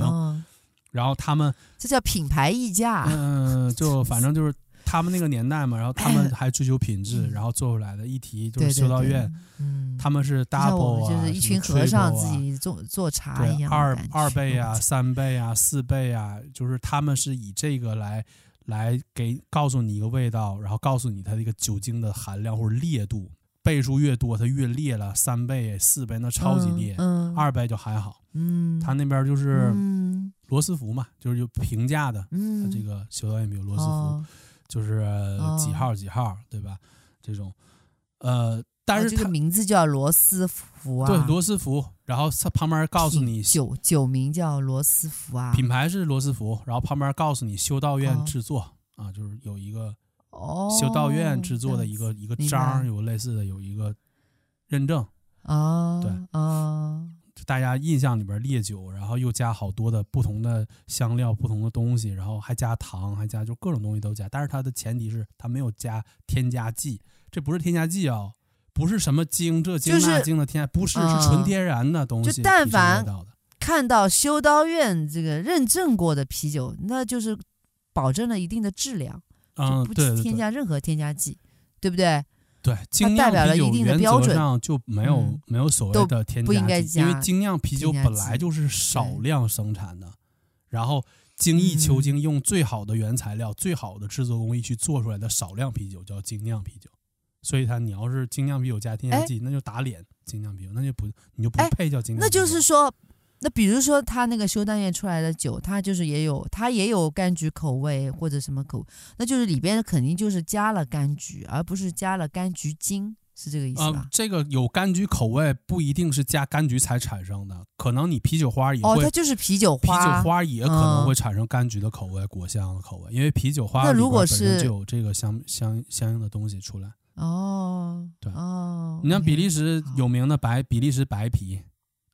然后他们这叫品牌溢价。嗯，就 反正就是他们那个年代嘛，然后他们还追求品质，然后做出来的一提就是修道院。嗯，他们是 double 啊，就是一群和尚自己做做茶一样。二二倍啊，三倍啊，四倍啊，就是他们是以这个来。来给告诉你一个味道，然后告诉你它这个酒精的含量或者烈度，倍数越多它越烈了，三倍、四倍那超级烈，嗯嗯、二倍就还好。嗯，他那边就是罗斯福嘛，就是有平价的，嗯，这个修道院比如罗斯福，哦、就是几号几号，对吧？这种，呃。但是这个名字叫罗斯福啊，对，罗斯福。然后它旁边告诉你酒酒名叫罗斯福啊，品牌是罗斯福。然后旁边告诉你修道院制作、哦、啊，就是有一个修道院制作的一个、哦、一个章，有类似的有一个认证啊，对啊，哦、大家印象里边烈酒，然后又加好多的不同的香料、不同的东西，然后还加糖，还加就各种东西都加。但是它的前提是它没有加添加剂，这不是添加剂啊、哦。不是什么精这精那精的添加，不是，是纯天然的东西。就但凡看到修道院这个认证过的啤酒，那就是保证了一定的质量，就不添加任何添加剂，对不对？对，它代表了一定的标准，上就没有没有所谓的添加剂，因为精酿啤酒本来就是少量生产的，然后精益求精，用最好的原材料、最好的制作工艺去做出来的少量啤酒叫精酿啤酒。所以它，你要是精酿啤酒加添加剂，那就打脸。精酿啤酒那就不，你就不配叫精酿。那就是说，那比如说他那个修道院出来的酒，它就是也有，它也有柑橘口味或者什么口，那就是里边肯定就是加了柑橘，而不是加了柑橘精，是这个意思吧？呃，这个有柑橘口味不一定是加柑橘才产生的，可能你啤酒花也会。哦，它就是啤酒花。啤酒花也可能会产生柑橘的口味、嗯、果香的口味，因为啤酒花里边本身就有这个相相相应的东西出来。哦，对哦，你像比利时有名的白比利时白啤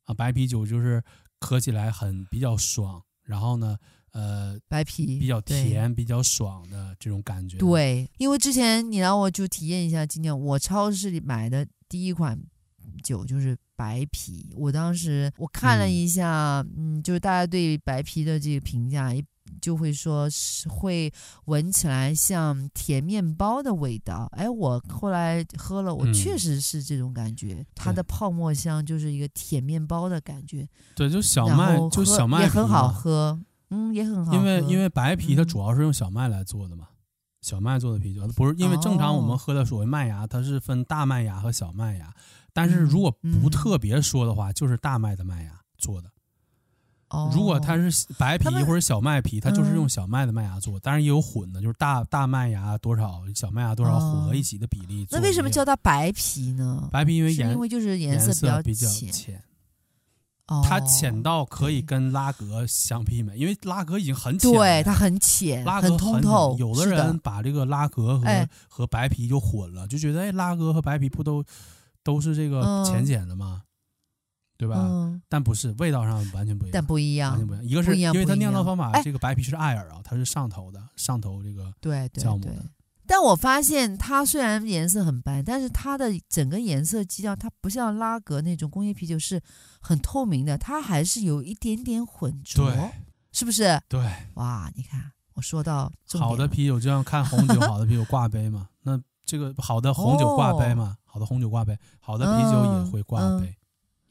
啊，白啤酒就是喝起来很比较爽，然后呢，呃，白啤比较甜，比较爽的这种感觉。对，因为之前你让我就体验一下，今天我超市里买的第一款酒就是白啤，我当时我看了一下，嗯，嗯，就是大家对白啤的这个评价。就会说是会闻起来像甜面包的味道，哎，我后来喝了，我确实是这种感觉，嗯、它的泡沫香就是一个甜面包的感觉。对，就小麦，就小麦也很好喝，嗯，也很好喝。因为因为白啤它主要是用小麦来做的嘛，嗯、小麦做的啤酒，不是因为正常我们哦喝的所谓麦芽，它是分大麦芽和小麦芽，但是如果不特别说的话，就是大麦的麦芽做的。哦，如果它是白皮或者小麦皮，它就是用嗯小麦的麦芽做，当然也有混的，就是大大麦芽多少，小麦芽多少混合一起的比例。那为什么叫它白皮呢？白皮？因为颜是因为就是颜颜色比较浅，哦它浅到可以跟拉格相媲美，因为拉格已经很浅了，对，它很浅，拉格通透。有的人把这个拉格和哎和白皮就混了，就觉得哎，拉格和白皮不都都是这个嗯浅浅的吗？对吧？嗯，但不是，味道上完全不一样。但不一样完全，不一样。一个是因为它酿造方法，哎这个白皮是艾尔啊，它是上头的，上头这个对对对酵母的。但我发现它虽然颜色很白，但是它的整个颜色基调，它不像拉格那种工业啤酒是很透明的，它还是有一点点混浊对，是不是？对哇，你看我说到好的啤酒就像看红酒，好的啤酒挂杯嘛。那这个好的红酒挂杯嘛，好的红酒挂杯，好的啤酒也会挂嗯杯，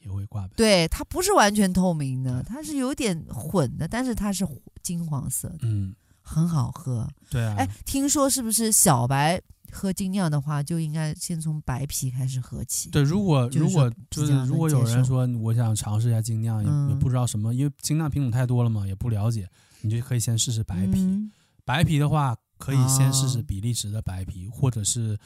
也会挂杯。对，它不是完全透明的，它是有点混的，但是它是金黄色的，嗯，很好喝。对啊。哎，听说是不是小白喝精酿的话，就应该先从白啤开始喝起？对，如果就是如果就是如果有人说我想尝试一下精酿，也嗯也不知道什么，因为精酿品种太多了嘛，也不了解，你就可以先试试白啤。嗯白啤的话，可以先试试哦比利时的白啤，或者是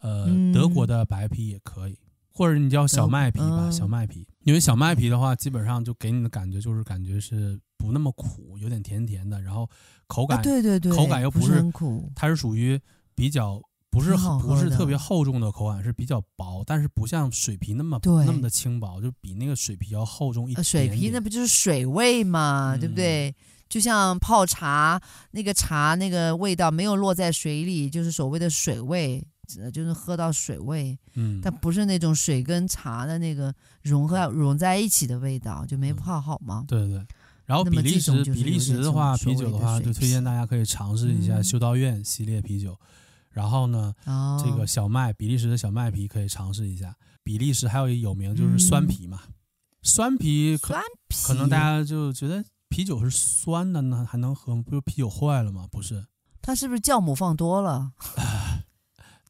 呃嗯德国的白啤也可以，或者你叫小麦皮吧，嗯。小麦皮。因为小麦皮的话，基本上就给你的感觉就是感觉是不那么苦，有点甜甜的，然后口感、啊，对对对，口感又不是不很苦，它是属于比较不是不是特别厚重的口感，是比较薄，但是不像水皮那么那么的轻薄，就比那个水皮要厚重一点呃，水皮那不就是水味嘛，对不嗯对？就像泡茶，那个茶那个味道没有落在水里，就是所谓的水味，呃就是喝到水味，嗯，但不是那种水跟茶的那个融合融在一起的味道，就没嗯泡好吗。对对对。然后比利时比利时的话，啤酒的话，就推荐大家可以尝试一下嗯修道院系列啤酒。然后呢，哦，这个小麦比利时的小麦啤可以尝试一下。比利时还有一个有名就是酸啤嘛，酸啤可能大家就觉得啤酒是酸的呢，还能喝吗？不是啤酒坏了吗？不是，它是不是酵母放多了？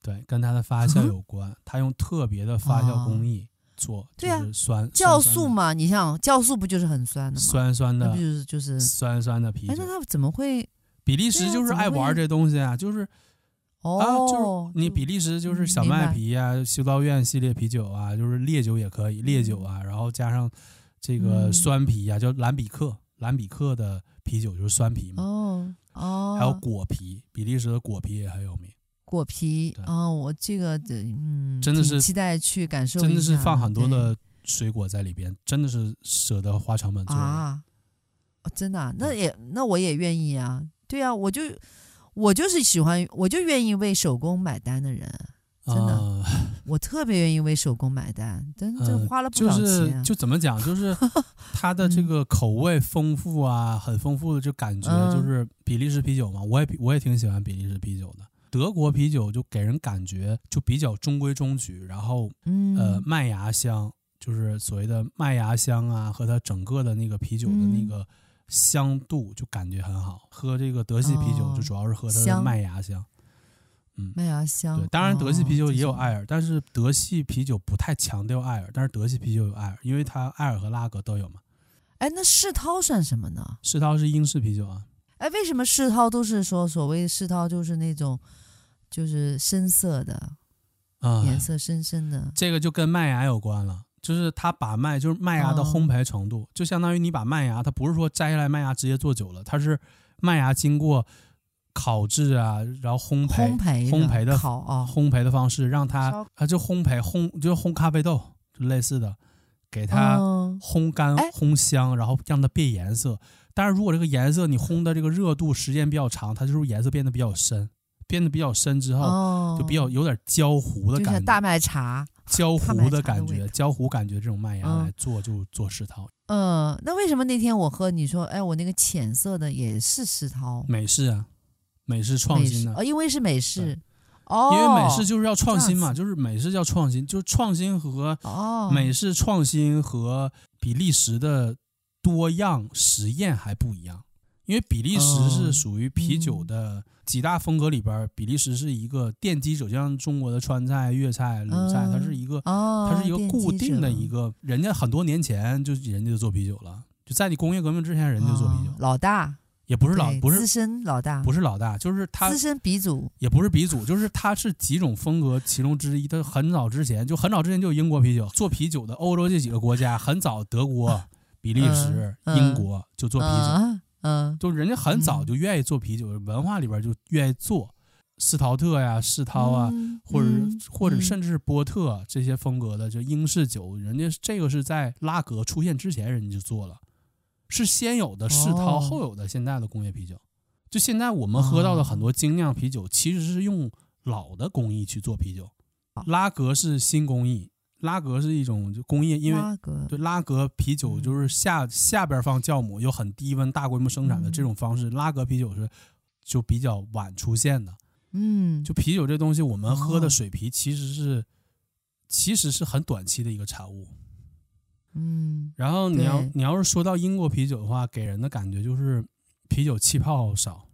对，跟它的发酵有关。它用特别的发酵工艺做，就是酸酵素嘛，你像酵素不就是很酸的吗？酸酸的就是就是？酸酸的啤哎，酒那。它怎么会？比利时就是爱玩这东西啊，就是。哦，啊，就是你比利时就是小麦啤啊、修道院系列啤酒啊，就是烈酒也可以，烈酒啊，然后加上这个嗯酸啤啊、叫兰比克，兰比克的啤酒就是酸啤嘛，哦哦，还有果啤，比利时的果啤也很有名，果啤对。哦，我这个的嗯，真的是期待去感受真的是放很多的水果在里边，真的是舍得花成本做的。啊，哦真的啊、那也那我也愿意啊，对啊，我就我就是喜欢，我就愿意为手工买单的人，真的呃我特别愿意为手工买单，真 呃真花了不就少钱啊、是就怎么讲，就是 它的这个口味丰富啊，很丰富的就感觉嗯。就是比利时啤酒嘛，我也我也挺喜欢比利时啤酒的。德国啤酒就给人感觉就比较中规中矩，然后嗯呃麦芽香，就是所谓的麦芽香啊，和它整个的那个啤酒的那嗯个香度就感觉很好。喝这个德系啤酒哦就主要是喝它的麦芽香。嗯，麦芽香，对，当然德系啤酒也有哦艾尔，但是德系啤酒不太强调艾尔，但是德系啤酒有艾尔，因为它艾尔和拉格都有嘛。哎，那世涛算什么呢？世涛是英式啤酒啊，哎，为什么世涛都是说所谓世涛就是那种就是深色的啊、颜色深深的？这个就跟麦芽有关了，就是它把麦就是麦芽的哦烘焙程度，就相当于你把麦芽，它不是说摘下来麦芽直接做酒了，它是麦芽经过烤制啊，然后烘焙烘焙烘焙的烤啊，烘焙的方式，让它烧它就烘焙烘就烘咖啡豆，就类似的，给它嗯烘干、哎烘香，然后让它变颜色。但是如果这个颜色你烘的这个热度时间比较长，它就是颜色变得比较深，变得比较深之后，哦，就比较有点焦糊的感觉，大麦茶。焦糊的的感觉，焦糊感觉这种麦芽嗯。来做就做世涛，嗯，那为什么那天我喝你说，哎，我那个浅色的也是世涛？美式啊，美式创新的美式哦，，因为是美式哦，因为美式就是要创新嘛，就是美式叫创新，就是创新和哦。美式创新和比利时的多样实验还不一样。因为比利时是属于啤酒哦的几大风格里边，比利时是一个奠基者，就像中国的川菜、粤菜、鲁菜，它是一个，哦，它是一个固定的一个个，人家很多年前就人家就做啤酒了，就在你工业革命之前，人家就做啤酒，老大也不是老，不是资深老大，不是老大，就是他资深鼻祖，也不是鼻祖，就是他是几种风格其中之一。他很早之前就很早之前就有英国啤酒做啤酒的，欧洲这几个国家很早，德国、比利时、嗯、英国就做啤酒，嗯，嗯。就人家很早就愿意做啤酒，文化里边就愿意做斯陶特呀、世涛啊，嗯、或者、嗯、或者甚至是波特这些风格的，就英式酒，人家这个是在拉格出现之前，人家就做了，是先有的世涛，哦、后有的现在的工业啤酒。就现在我们喝到的很多精酿啤酒，其实是用老的工艺去做啤酒。拉格是新工艺，拉格是一种就工业，因为拉对拉格啤酒就是下下边放酵母，又很低温大规模生产的这种方式。拉格啤酒是就比较晚出现的。嗯，就啤酒这东西，我们喝的水啤其实是其实是很短期的一个产物。嗯，然后你要你要是说到英国啤酒的话，给人的感觉就是。啤酒气泡少，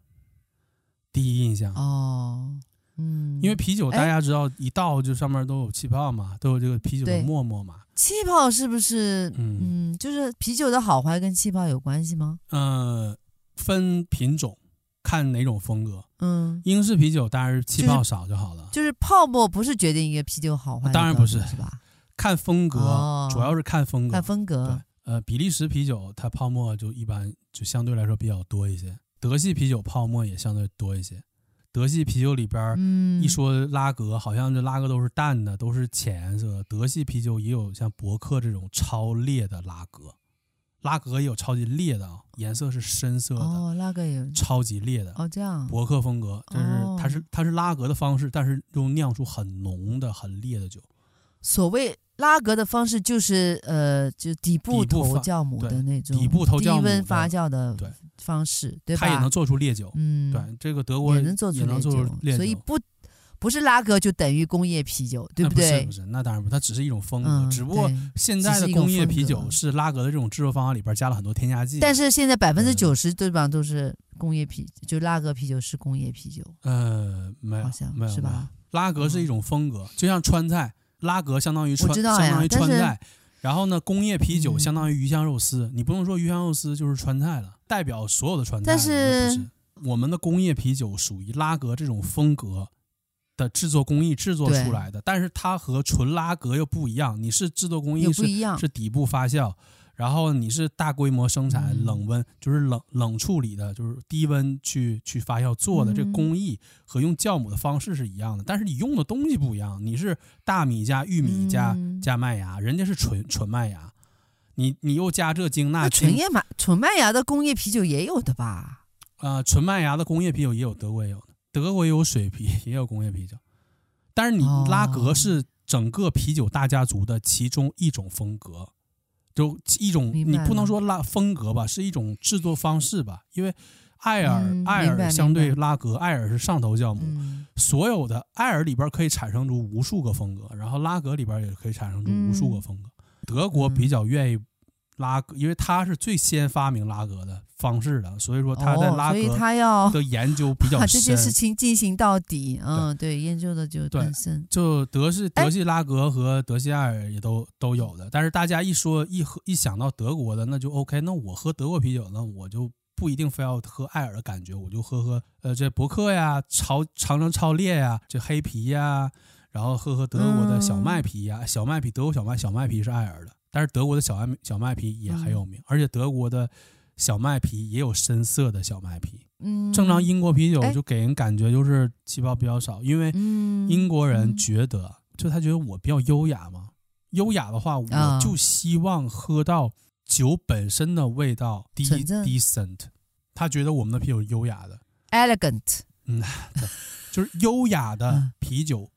第一印象哦，嗯，因为啤酒大家知道一倒就上面都有气泡嘛，都有这个啤酒的沫沫嘛。气泡是不是？嗯嗯，就是啤酒的好坏跟气泡有关系吗？呃，分品种，看哪种风格。嗯，英式啤酒当然是气泡少就好了。就是、就是、泡沫不是决定一个啤酒好坏，当然不是，是吧？看风格，哦、主要是看风格。看风格。对呃，比利时啤酒它泡沫就一般，就相对来说比较多一些。德系啤酒泡沫也相对多一些。德系啤酒里边，嗯，一说拉格，好像这拉格都是淡的，都是浅颜色。德系啤酒也有像伯克这种超烈的拉格，拉格也有超级烈的啊，颜色是深色的。哦，拉格也有超级烈的。哦，这样。伯克风格，就是、哦、它是它是拉格的方式，但是又酿出很浓的、很烈的酒。所谓拉格的方式就是呃，就底部投酵母的那种，底部投酵母低温发酵的方式，对，对吧？它也能做出烈酒，嗯，对，这个德国也能做出烈酒，所以不不是拉格就等于工业啤酒，对不对？不是不是，那当然不，它只是一种风格，嗯、只不过现在的工业啤酒是拉格的这种制作方法里边加了很多添加剂。但是现在百分之九十对吧都是工业啤，就拉格啤酒是工业啤酒。呃，没有，好像没有是吧？拉格是一种风格，就像川菜。拉格相当于川，相当于川菜，然后呢，工业啤酒相当于鱼香肉丝。嗯、你不能说鱼香肉丝就是川菜了，代表所有的川菜。但是，是我们的工业啤酒属于拉格这种风格的制作工艺制作出来的，但是它和纯拉格又不一样。你是制作工艺是不一样，是底部发酵。然后你是大规模生产，冷温、嗯、就是冷冷处理的，就是低温去去发酵做的，这个工艺和用酵母的方式是一样的，但是你用的东西不一样。你是大米加玉米加、嗯、加麦芽，人家是纯纯麦芽，你你又加这精那纯叶麦纯麦芽的工业啤酒也有的吧？啊、呃，纯麦芽的工业啤酒也有，德国也有的，德国也有水啤，也有工业啤酒。但是你拉格是整个啤酒大家族的其中一种风格。就一种，你不能说拉风格吧，是一种制作方式吧。因为艾尔、嗯、艾尔相对拉格，艾尔是上头酵母，嗯、所有的艾尔里边可以产生出无数个风格，然后拉格里边也可以产生出无数个风格。嗯、德国比较愿意拉格，因为他是最先发明拉格的方式的，所以说他在拉格他要的研究比较深，把这件事情进行到底。嗯，对，研究的就更深。就德式德系拉格和德系艾尔也都都有的，但是大家一说一喝一想到德国的，那就 OK。那我喝德国啤酒，呢我就不一定非要喝艾尔的感觉，我就喝喝呃这伯克呀、超长城超烈呀、这黑啤呀，然后喝喝德国的小麦啤呀，嗯、小麦啤德国小麦小麦啤是艾尔的。但是德国的小麦小麦啤也很有名，嗯、而且德国的小麦啤也有深色的小麦啤。嗯，正常英国啤酒就给人感觉就是气泡比较少，因为英国人觉得，嗯、就他觉得我比较优雅嘛。优雅的话，我就希望喝到酒本身的味道，decent。他觉得我们的啤酒是优雅的，elegant。嗯，就是优雅的啤酒，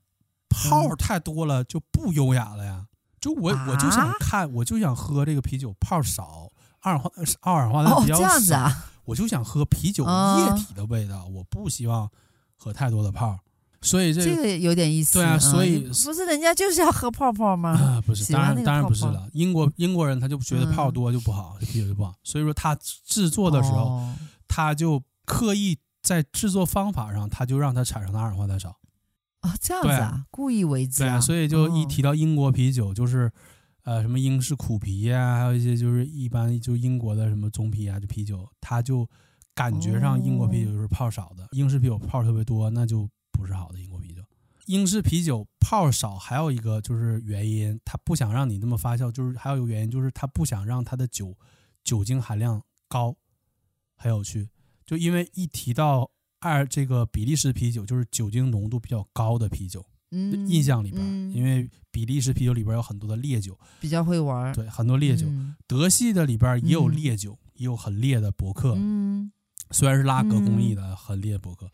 泡太多了就不优雅了呀。就我我就想看，我就想喝这个啤酒泡少，二氧化二氧化碳比较少，哦，这样子啊，我就想喝啤酒液体的味道，哦，我不希望喝太多的泡，所以这个，这个有点意思。对啊，所以，嗯、不是人家就是要喝泡泡吗？啊，不是，当然当然不是了。英国英国人他就觉得泡多就不好，嗯、啤酒就不好，所以说他制作的时候，他就刻意在制作方法上，他就让它产生的二氧化碳少。啊，这样子啊，故意为之啊。对，所以就一提到英国啤酒，就是呃什么英式苦啤呀，还有一些就是一般就英国的什么棕啤啊，这啤酒，他就感觉上英国啤酒就是泡少的，英式啤酒泡特别多，那就不是好的英国啤酒。英式啤酒泡少还有一个就是原因，他不想让你那么发酵，就是还有一个原因就是他不想让它的酒酒精含量高，很有趣，就因为一提到。二这个比利时啤酒就是酒精浓度比较高的啤酒，嗯，印象里边，嗯、因为比利时啤酒里边有很多的烈酒，比较会玩，对，很多烈酒。嗯、德系的里边也有烈酒，嗯、也有很烈的伯克，嗯，虽然是拉格工艺的、嗯、很烈的伯克。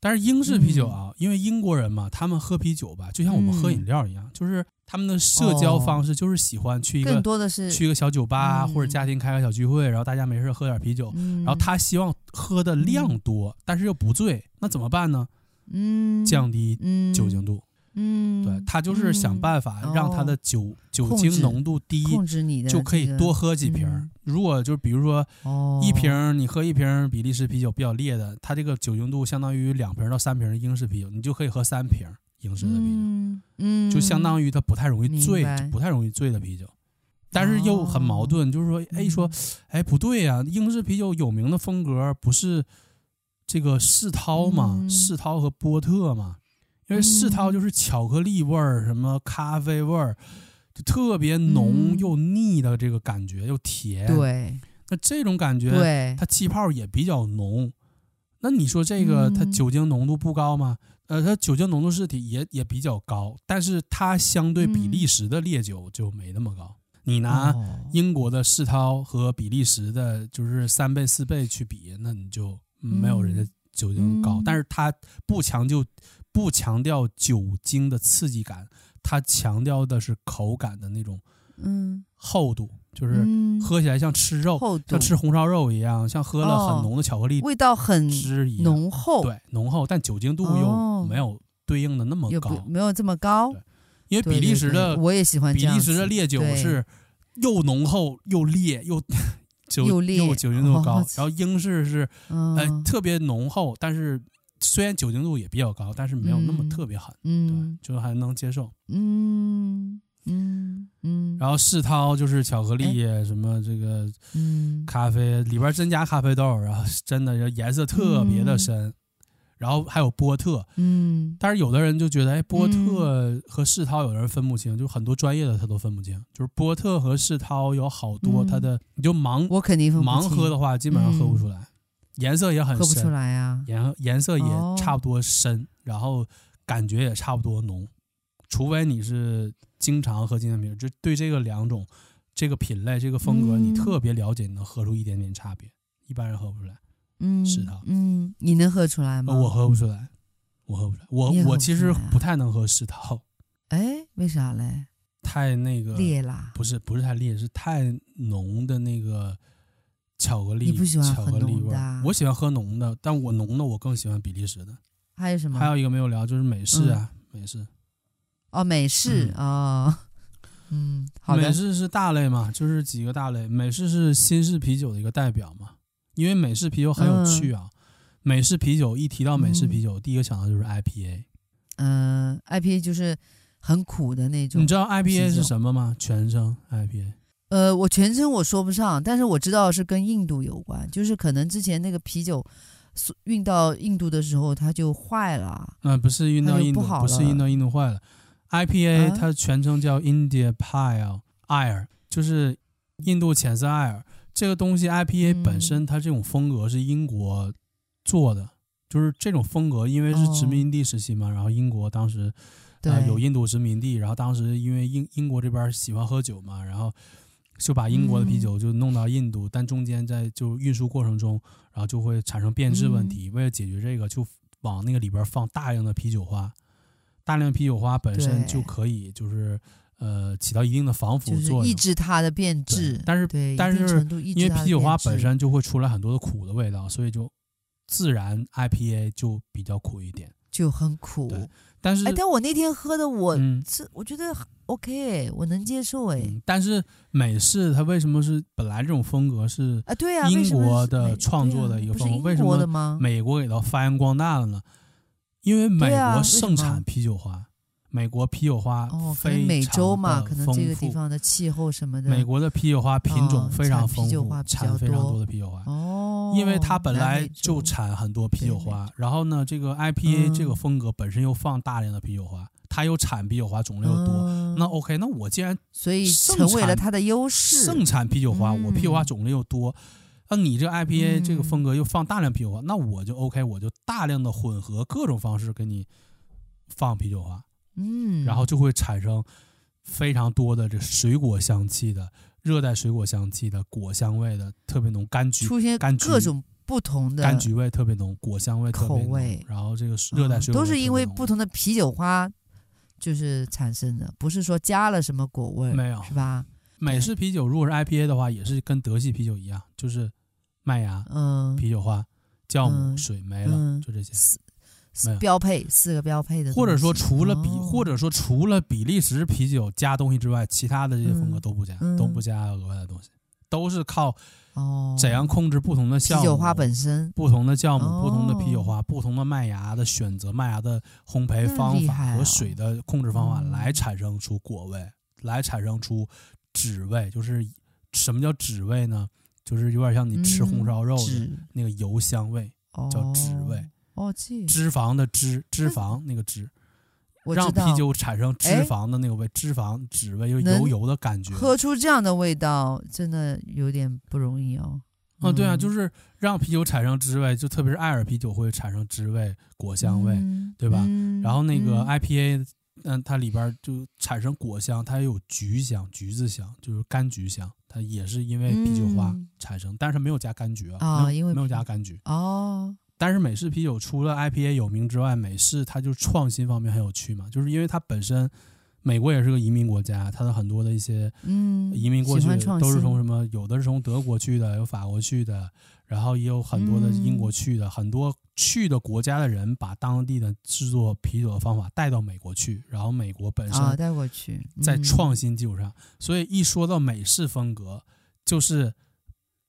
但是英式啤酒啊，因为英国人嘛，他们喝啤酒吧，就像我们喝饮料一样，就是他们的社交方式就是喜欢去一个，更多的是去一个小酒吧或者家庭开个小聚会，然后大家没事喝点啤酒，然后他希望喝的量多，但是又不醉，那怎么办呢？嗯，降低酒精度。嗯，对，他就是想办法让他的酒、哦、酒精浓度低，控制你的、这个、就可以多喝几瓶。嗯、如果就比如说，一瓶你喝一瓶比利时啤酒比较烈的，它这个酒精度相当于两瓶到三瓶英式啤酒，你就可以喝三瓶英式的啤酒，嗯，嗯就相当于它不太容易醉，就不太容易醉的啤酒。但是又很矛盾，就是说，哎，说，哎，不对呀、啊，英式啤酒有名的风格不是这个世涛吗？世涛、嗯、和波特吗？因为世涛就是巧克力味儿，什么咖啡味儿，就特别浓又腻的这个感觉，又甜。对，那这种感觉，对，它气泡也比较浓。那你说这个它酒精浓度不高吗？呃，它酒精浓度是体也也比较高，但是它相对比利时的烈酒就没那么高。你拿英国的世涛和比利时的就是三倍四倍去比，那你就没有人家酒精高，但是它不强就。不强调酒精的刺激感，它强调的是口感的那种，嗯，厚度，就是喝起来像吃肉，像吃红烧肉一样，像喝了很浓的巧克力，味道很浓厚，对，浓厚，但酒精度又没有对应的那么高，没有这么高。因为比利时的我也喜欢比利时的烈酒是又浓厚又烈又 酒又酒精度高，然后英式是呃特别浓厚，但是。虽然酒精度也比较高，但是没有那么特别狠，嗯，对，就还能接受，嗯嗯嗯。然后世涛就是巧克力，什么这个，嗯，咖啡里边真加咖啡豆，然后真的颜色特别的深，然后还有波特，嗯。但是有的人就觉得，哎，波特和世涛有的人分不清，就很多专业的他都分不清，就是波特和世涛有好多他的，你就盲我肯定盲喝的话，基本上喝不出来。颜色也很深，喝不出来呀。颜颜色也差不多深，哦、然后感觉也差不多浓，除非你是经常喝精酿啤酒，就对这个两种这个品类这个风格你特别了解，你能喝出一点点差别。嗯、一般人喝不出来。嗯，是的。嗯，你能喝出来吗？我喝不出来，我喝不出来。我我其实不太能喝世涛。哎，为啥嘞？太那个烈啦？不是，不是太烈，是太浓的那个。巧克力，你不喜欢巧克力味儿？我喜欢喝浓的，但我浓的我更喜欢比利时的。还有什么？还有一个没有聊，就是美式啊，美式。哦，美式啊，嗯，好的。美式是大类嘛，就是几个大类。美式是新式啤酒的一个代表嘛，因为美式啤酒很有趣啊。美式啤酒一提到美式啤酒，第一个想到就是 IPA。嗯，IPA 就是很苦的那种。你知道 IPA 是什么吗？全称 IPA。呃，我全称我说不上，但是我知道是跟印度有关，就是可能之前那个啤酒运到印度的时候它就坏了。嗯、呃，不是运到印度，不，不是运到印度坏了。IPA 它全称叫 India Pale Ale，就是印度浅色艾尔。这个东西 IPA 本身它这种风格是英国做的，嗯、就是这种风格因为是殖民地时期嘛，哦、然后英国当时有印度殖民地，然后当时因为英英国这边喜欢喝酒嘛，然后。就把英国的啤酒就弄到印度，嗯、但中间在就运输过程中，然后就会产生变质问题。嗯、为了解决这个，就往那个里边放大量的啤酒花，大量啤酒花本身就可以就是呃起到一定的防腐作用，抑制它的变质。但是但是因为啤酒花本身就会出来很多的苦的味道，所以就自然 IPA 就比较苦一点。就很苦。对但是，哎，但我那天喝的我，我、嗯是我觉得 OK 哎，我能接受哎。嗯但是美式它为什么是本来这种风格是啊，对呀，英国的创作的一个风格？为什么？美国给它发扬光大了呢？因为美国盛产啤酒花，美国啤酒花哦，可能非美洲嘛，可能这个地方的气候什么的。美国的啤酒花品种哦非常丰富，产非常多。多的啤酒花。哦，因为它本来就产很多啤酒花，然后呢，这个 IPA 嗯。这个风格本身又放大量的啤酒花，它又产啤酒花种类又多，嗯。那 OK，那我既然所以盛成为了产它的优势。盛产啤酒花，嗯。我啤酒花种类又多，那你这 IPA 嗯。这个风格又放大量啤酒花，那我就 OK，我就大量的混合各种方式给你放啤酒花，嗯，然后就会产生非常多的这水果香气的热带水果香气的果香味的特别浓，柑橘出现柑橘各种不同的柑橘味特别浓，果香味特别浓口味。然后这个热带水果啊都是因为不同的啤酒花就是产生的，不是说加了什么果味，没有。是吧？美式啤酒如果是 IPA 的话，也是跟德系啤酒一样，就是麦芽、嗯，啤酒花、酵母、嗯。水没了，嗯。就这些。标配四个标配的，或者说除了比，哦或者说除了比利时啤酒加东西之外，其他的这些风格都不加，嗯都不加额外的东西，都是靠哦怎样控制不同的酵母、啤酒花本身不同的酵母、哦不同的啤酒花、不同的麦芽的选择、麦芽的烘焙方法和水的控制方法，嗯来产生出果味，来产生出脂味。就是什么叫脂味呢？就是有点像你吃红烧肉的那个油香味，叫脂味。哦，这脂肪的脂，脂肪那个脂。让啤酒产生脂肪的那个味，脂肪脂味，就油油的感觉。喝出这样的味道，真的有点不容易哦。哦，对啊，嗯就是让啤酒产生脂味，就特别是艾尔啤酒会产生脂味、果香味，嗯对吧？嗯然后那个嗯 IPA，嗯，它里边就产生果香，它也有橘香、橘子香，就是柑橘香，它也是因为啤酒花嗯产生，但是没有加柑橘啊，啊因为没有加柑橘。哦，但是美式啤酒除了 IPA 有名之外，美式它就创新方面很有趣嘛，就是因为它本身，美国也是个移民国家，它的很多的一些嗯，移民过去都是从什么，有的是从德国去的，有法国去的，然后也有很多的英国去的，嗯很多去的国家的人把当地的制作啤酒的方法带到美国去，然后美国本啊，身带过去，在嗯创新基础上，所以一说到美式风格，就是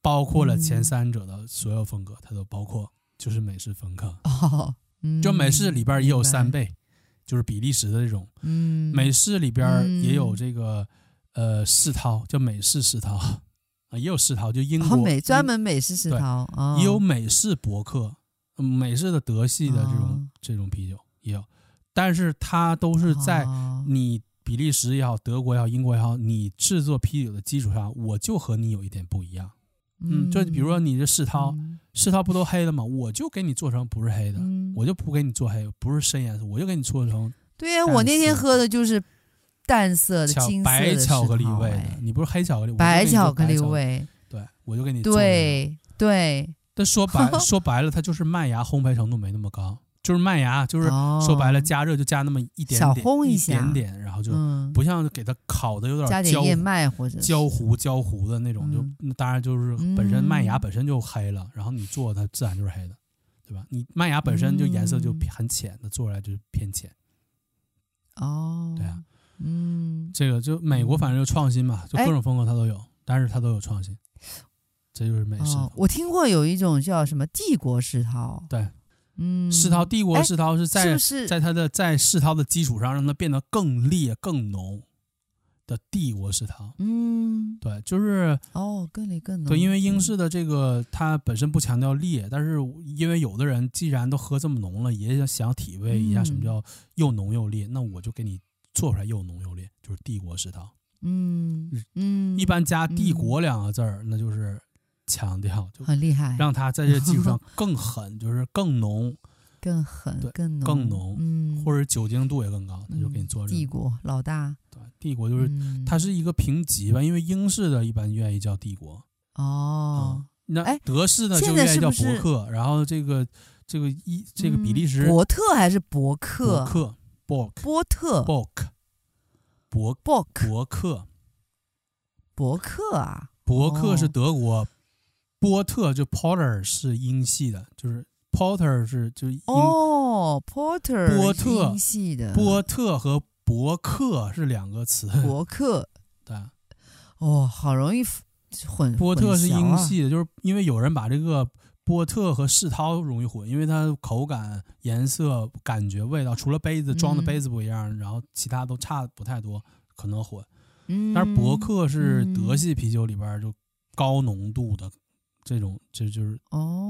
包括了前三者的所有风格，它都包括。就是美式风格，哦，嗯就美式里边也有三倍，就是比利时的这种。嗯，美式里边也有这个呃世涛，叫美式世涛啊，也有世涛，就英国哦美专门美式世涛，哦也有美式伯克，嗯美式的德系的这种、哦这种啤酒也有，但是它都是在哦你比利时也好，德国也好，英国也好，你制作啤酒的基础上，我就和你有一点不一样。嗯，就比如说你这世涛，嗯世涛不都黑的吗？我就给你做成不是黑的，嗯我就不给你做黑，不是深颜色，我就给你做成对呀，淡我那天喝的就是淡色的巧金色白的巧克力味的哎，你不是黑巧克力，白巧克力味，对，我就给你做。对对，但说白 说白了，它就是麦芽烘焙程度没那么高，就是麦芽，就是哦。说白了，加热就加那么一点小点，一烘一下。点点，然后就嗯，不像给它烤的有点焦加点燕麦或者焦糊焦糊的那种，就当然就是本身嗯麦芽本身就黑了，然后你做它自然就是黑的，对吧？你麦芽本身就颜色就嗯很浅的，做出来就是偏浅。哦，对啊，嗯，这个就美国反正就创新嘛，就哎各种风格它都有，但是它都有创新，这就是美式哦。，我听过有一种叫什么帝国世涛，对，嗯，世涛帝国哎世涛是在在它的在世涛的基础上，让它变得更烈、更浓的帝国世涛。嗯，对，就是哦，更烈更浓，对，因为英嗯式的这个它本身不强调烈，但是因为有的人既然都喝这么浓了，也想想体味一下什么叫又浓又烈，那我就给你做出来又浓又烈，就是帝国世涛。嗯嗯，一般加“帝国”两个字儿，那就是强调，就很厉害，让它在这基础上 更狠，就是更浓，更狠更浓。更浓嗯，或者酒精度也更高，他就给你做这种。帝国老大，对，帝国就是嗯。它是一个评级吧，因为英式的一般愿意叫帝国，哦。嗯，那哎德式的就愿意叫伯克，然后这个这个一这个比利时嗯伯特还是伯克？伯克 Bork 波特。Bork 伯伯伯克伯克啊，伯克是哦。德国，波特就 Porter 是英系的，就是 Porter 是就是哦，哦，porter，波特英系的波特和伯克是两个词。伯克，对，哦，好容易混。波特是英系的，啊、就是因为有人把这个波特和世涛容易混，因为它口感、颜色、感觉、味道，除了杯子装的杯子不一样，嗯、然后其他都差不太多，可能混。嗯，但是伯克是德系啤酒里边就高浓度的。这种这就是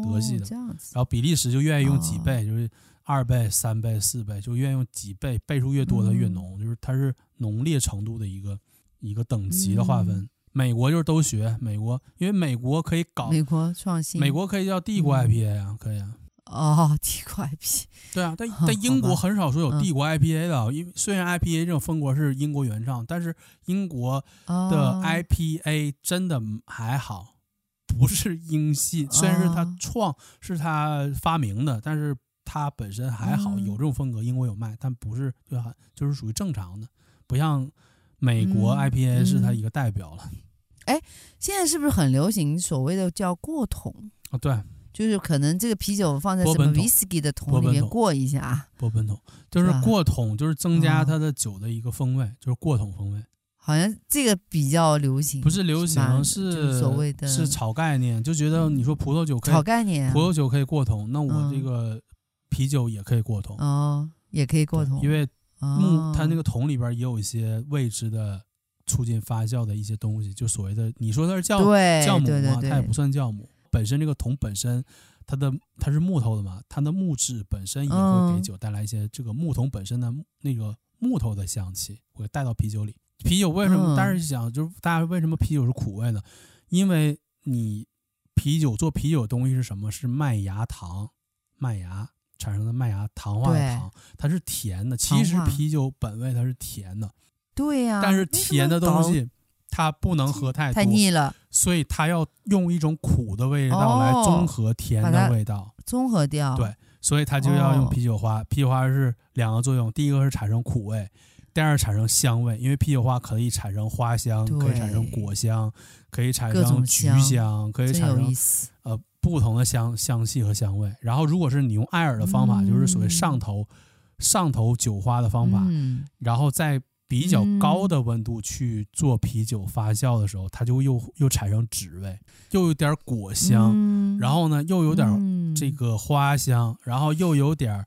德系的，哦、这样子。然后比利时就愿意用几倍，哦、就是二倍、三倍、四倍，就愿意用几倍，倍数越多它越浓，嗯、就是它是浓烈程度的一个一个等级的划分。嗯、美国就是都学美国，因为美国可以搞美国创新，美国可以叫帝国 IPA 啊，嗯、可以啊。哦，帝国 IPA，对啊，但 但英国很少说有帝国 IPA 的，因为虽然 IPA 这种风格是英国原创，但是英国的 IPA 真的还好。不是英系，虽然是他创，是他发明的，但是他本身还好，有这种风格，英国有卖，但不是就就是属于正常的，不像美国 IPA 是它一个代表了。哎，现在是不是很流行所谓的叫过桶？啊？对，就是可能这个啤酒放在什么 whisky 的桶里面过一下，波本桶就是过桶，就是增加它的酒的一个风味，就是过桶风味。好像这个比较流行，不是流行，是，是所谓的是炒概念，就觉得你说葡萄酒可以炒概念，啊，葡萄酒可以过桶，那我这个啤酒也可以过桶，哦，也可以过桶，因为木它那个桶里边也有一些未知的促进发酵的一些东西，就所谓的你说它是酵酵母嘛，它也不算酵母，本身这个桶本身它的它是木头的嘛，它的木质本身也会给酒带来一些这个木桶本身的那个木头的香气，会带到啤酒里。啤酒为什么？但是想就是大家为什么啤酒是苦味呢？因为你啤酒做啤酒的东西是什么？是麦芽糖，麦芽产生的麦芽糖化的糖，它是甜的。其实啤酒本味它是甜的，对呀。但是甜的东西它不能喝太多，太腻了，所以它要用一种苦的味道来综合甜的味道，综合掉。对，所以它就要用啤酒花。啤酒花是两个作用，第一个是产生苦味。第二产生香味，因为啤酒花可以产生花香，可以产生果香，可以产生菊香，可以产生呃不同的香香气和香味。然后，如果是你用艾尔的方法，嗯、就是所谓上头上头酒花的方法，嗯、然后在比较高的温度去做啤酒发酵的时候，它就又又产生酯味，又有点果香，嗯、然后呢又有点这个花香，然后又有点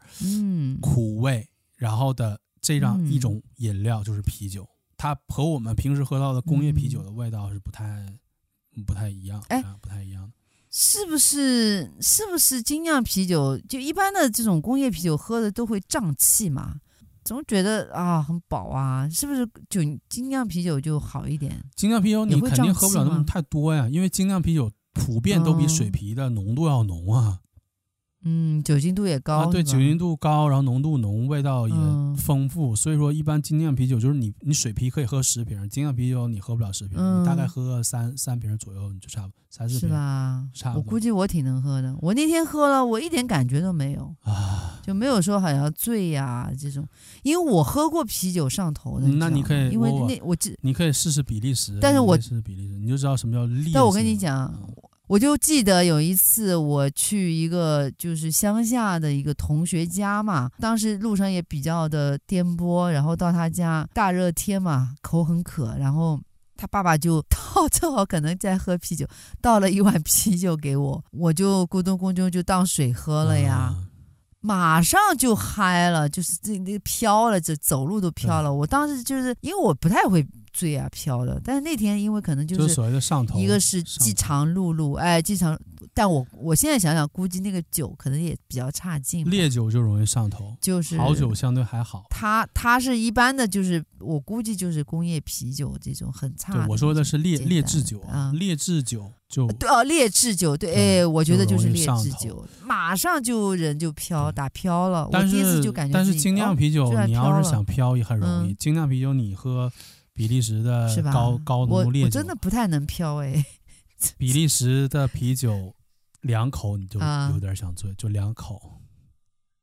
苦味，然后的。这样一种饮料就是啤酒，嗯、它和我们平时喝到的工业啤酒的味道是不太、嗯、不太一样，哎，不太一样。是不是？是不是精酿啤酒就一般的这种工业啤酒喝的都会胀气嘛？总觉得啊很饱啊，是不是？就精酿啤酒就好一点？精酿啤酒你肯定喝不了那么太多呀，因为精酿啤酒普遍都比水啤的浓度要浓啊。嗯，酒精度也高啊，对，酒精度高，然后浓度浓，味道也丰富，嗯、所以说一般精酿啤酒就是你你水啤可以喝十瓶，精酿啤酒你喝不了十瓶，嗯、你大概喝三三瓶左右你就差不多三四瓶，是吧？差不多。我估计我挺能喝的，我那天喝了，我一点感觉都没有啊，就没有说好像醉呀、啊、这种，因为我喝过啤酒上头的，那你可以，因为那我记，你可以试试比利时，但是我试试比利时，你就知道什么叫烈。但我跟你讲。嗯我就记得有一次我去一个就是乡下的一个同学家嘛，当时路上也比较的颠簸，然后到他家大热天嘛，口很渴，然后他爸爸就 倒，正好可能在喝啤酒，倒了一碗啤酒给我，我就咕咚咕咚就当水喝了呀，马上就嗨了，就是这那飘了，这走路都飘了。我当时就是因为我不太会。醉啊飘的，但是那天因为可能就是所谓的上头，一个是饥肠辘辘，哎，饥肠。但我我现在想想，估计那个酒可能也比较差劲。烈酒就容易上头，就是好酒相对还好。它它是一般的，就是我估计就是工业啤酒这种很差。对，我说的是劣劣质酒啊，劣质酒就对哦，劣质酒对，哎，我觉得就是劣质酒，马上就人就飘打飘了。但是就感觉，但是精酿啤酒你要是想飘也很容易。精酿啤酒你喝。比利时的高高浓度烈酒，我真的不太能飘哎。比利时的啤酒，两口你就有点想醉，就两口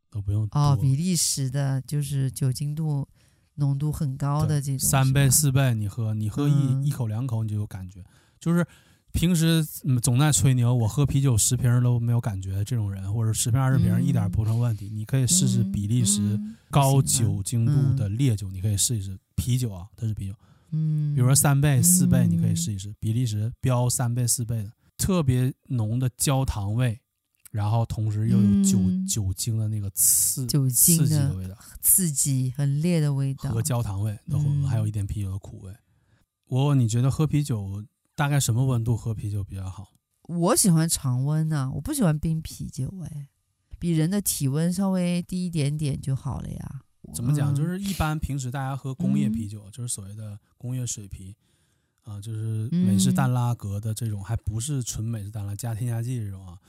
都不用。哦，比利时的就是酒精度浓度很高的这种，三倍四倍你喝，你喝一一口两口你就有感觉。就是平时总在吹牛，我喝啤酒十瓶都没有感觉，这种人或者十瓶二十瓶一点不成问题。你可以试试比利时高酒精度的烈酒，你可以试一试啤酒啊，它是啤酒。嗯，比如说三倍、四倍，你可以试一试比利时标三倍、四倍的，特别浓的焦糖味，然后同时又有酒酒精的那个刺酒精刺激的味道，刺激很烈的味道和焦糖味，然后还有一点啤酒的苦味。我你觉得喝啤酒？大概什么温度喝啤酒比较好？我喜欢常温呢、啊，我不喜欢冰啤酒哎，比人的体温稍微低一点点就好了呀。怎么讲？就是一般平时大家喝工业啤酒，嗯、就是所谓的工业水啤啊，就是美式淡拉格的这种，嗯、还不是纯美式淡拉加添加剂这种啊，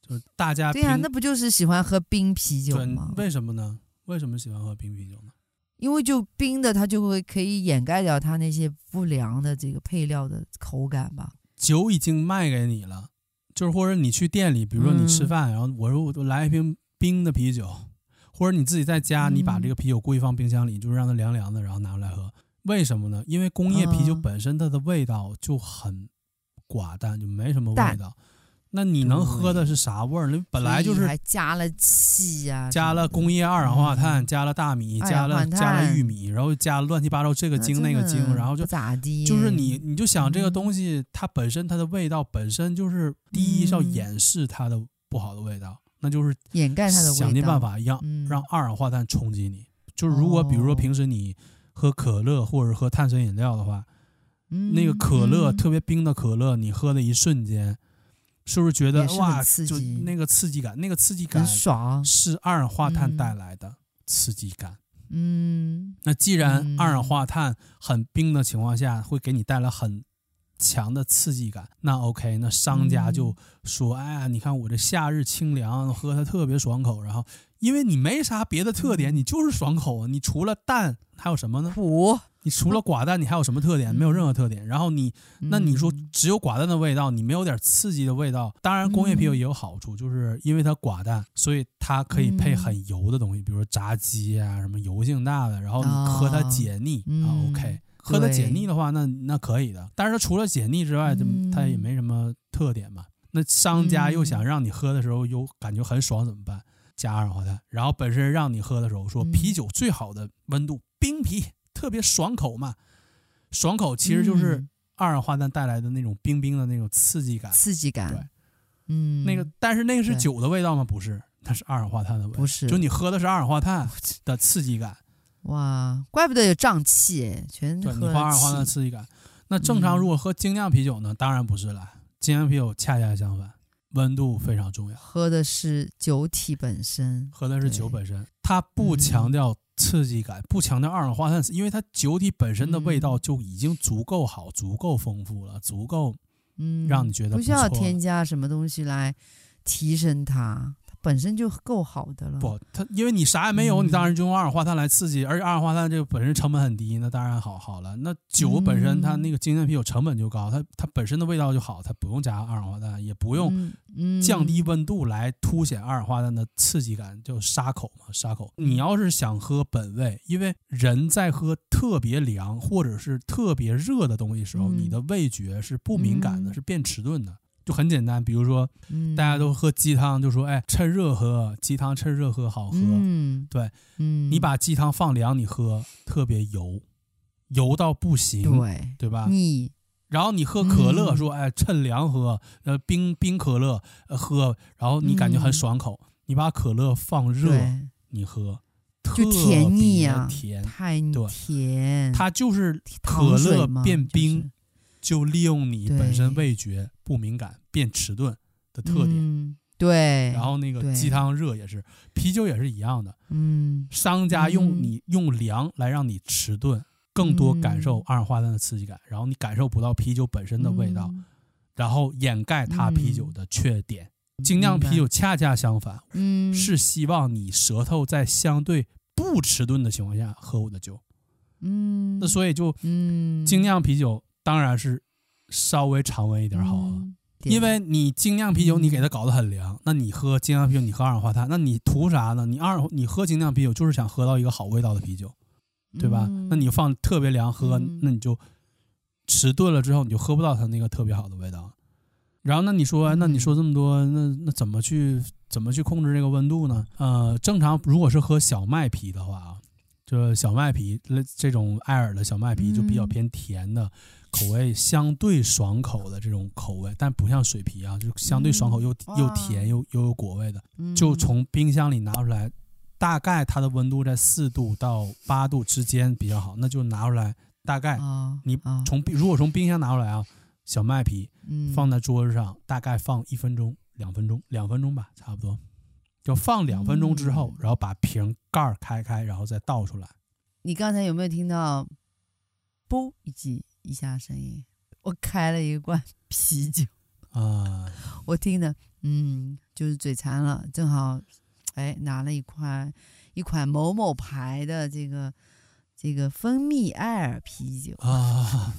就是大家对呀、啊，那不就是喜欢喝冰啤酒吗？为什么呢？为什么喜欢喝冰啤酒呢？因为就冰的，它就会可以掩盖掉它那些不良的这个配料的口感吧。酒已经卖给你了，就是或者你去店里，比如说你吃饭，嗯、然后我说我来一瓶冰的啤酒，或者你自己在家，你把这个啤酒故意放冰箱里，就是让它凉凉的，然后拿出来喝。为什么呢？因为工业啤酒本身它的味道就很寡淡，就没什么味道。那你能喝的是啥味儿？那本来就是还加了气呀，加了工业二氧化碳，加了大米，加了加了玉米，然后加了乱七八糟这个精那个精，然后就咋地？就是你你就想这个东西，它本身它的味道本身就是第一是要掩饰它的不好的味道，那就是掩盖它的味道，想尽办法让让二氧化碳冲击你。就是如果比如说平时你喝可乐或者喝碳酸饮料的话，那个可乐特别冰的可乐，你喝的一瞬间。是不是觉得哇，就那个刺激感，那个刺激感很爽，是二氧化碳带来的刺激感。嗯，那既然二氧化碳很冰的情况下会给你带来很强的刺激感，那 OK，那商家就说，哎呀，你看我这夏日清凉，喝它特别爽口。然后因为你没啥别的特点，你就是爽口啊，你除了淡还有什么呢？苦。你除了寡淡，你还有什么特点？没有任何特点。然后你，那你说只有寡淡的味道，你没有点刺激的味道。当然，工业啤酒也有好处，就是因为它寡淡，所以它可以配很油的东西，比如说炸鸡啊，什么油性大的。然后你喝它解腻啊，OK，喝它解腻的话，那那可以的。但是它除了解腻之外，它也没什么特点嘛。那商家又想让你喝的时候又感觉很爽，怎么办？加二氧化碳。然后本身让你喝的时候说啤酒最好的温度冰啤。特别爽口嘛，爽口其实就是二氧化碳带来的那种冰冰的那种刺激感。刺激感，对，嗯，那个，但是那个是酒的味道吗？不是，它是二氧化碳的味道。不是，就你喝的是二氧化碳的刺激感。哇，怪不得有胀气，全对，你喝二氧化碳的刺激感。那正常如果喝精酿啤酒呢？当然不是了，精酿啤酒恰恰相反。温度非常重要，喝的是酒体本身，喝的是酒本身，它不强调刺激感，不强调二氧化碳，因为它酒体本身的味道就已经足够好、足够丰富了，足够，嗯，让你觉得不，不需要添加什么东西来提升它。本身就够好的了。不，它因为你啥也没有，你当然就用二氧化碳来刺激，而且二氧化碳这个本身成本很低，那当然好好了。那酒本身它那个精酿啤酒成本就高，它它本身的味道就好，它不用加二氧化碳，也不用降低温度来凸显二氧化碳的刺激感，就沙口嘛，沙口。你要是想喝本味，因为人在喝特别凉或者是特别热的东西的时候，你的味觉是不敏感的，是变迟钝的。就很简单，比如说，大家都喝鸡汤，就说，哎，趁热喝，鸡汤趁热喝好喝。嗯，对，嗯，你把鸡汤放凉，你喝特别油，油到不行，对，对吧？腻。然后你喝可乐，说，哎，趁凉喝，呃，冰冰可乐，呃，喝，然后你感觉很爽口。你把可乐放热，你喝，特别甜腻啊，甜，太甜。它就是可乐变冰。就利用你本身味觉不敏感、变迟钝的特点，嗯、对。然后那个鸡汤热也是，啤酒也是一样的。嗯，商家用你用凉来让你迟钝，更多感受二氧化碳的刺激感，然后你感受不到啤酒本身的味道，然后掩盖它啤酒的缺点。精酿啤酒恰恰相反，嗯，是希望你舌头在相对不迟钝的情况下喝我的酒。嗯，那所以就，嗯，精酿啤酒。当然是稍微常温一点好，嗯、因为你精酿啤酒你给它搞得很凉，嗯、那你喝精酿啤酒你喝二氧化碳，那你图啥呢？你二你喝精酿啤酒就是想喝到一个好味道的啤酒，对吧？嗯、那你放特别凉喝，嗯、那你就迟钝了之后你就喝不到它那个特别好的味道。然后那你说，那你说这么多，嗯、那那怎么去怎么去控制这个温度呢？呃，正常如果是喝小麦啤的话啊，就小麦啤这种艾尔的小麦啤就比较偏甜的。嗯口味相对爽口的这种口味，但不像水皮啊，就相对爽口又、嗯、又甜又又有果味的，嗯、就从冰箱里拿出来，大概它的温度在四度到八度之间比较好，那就拿出来，大概你从如果从冰箱拿出来啊，小麦皮放在桌子上，大概放一分钟、两分钟、两分钟吧，差不多，就放两分钟之后，然后把瓶盖开开，然后再倒出来。你刚才有没有听到？啵一记。一下声音，我开了一罐 啤酒啊，我听的，嗯，就是嘴馋了，正好，哎，拿了一块一款某某牌的这个这个蜂蜜爱尔啤酒啊。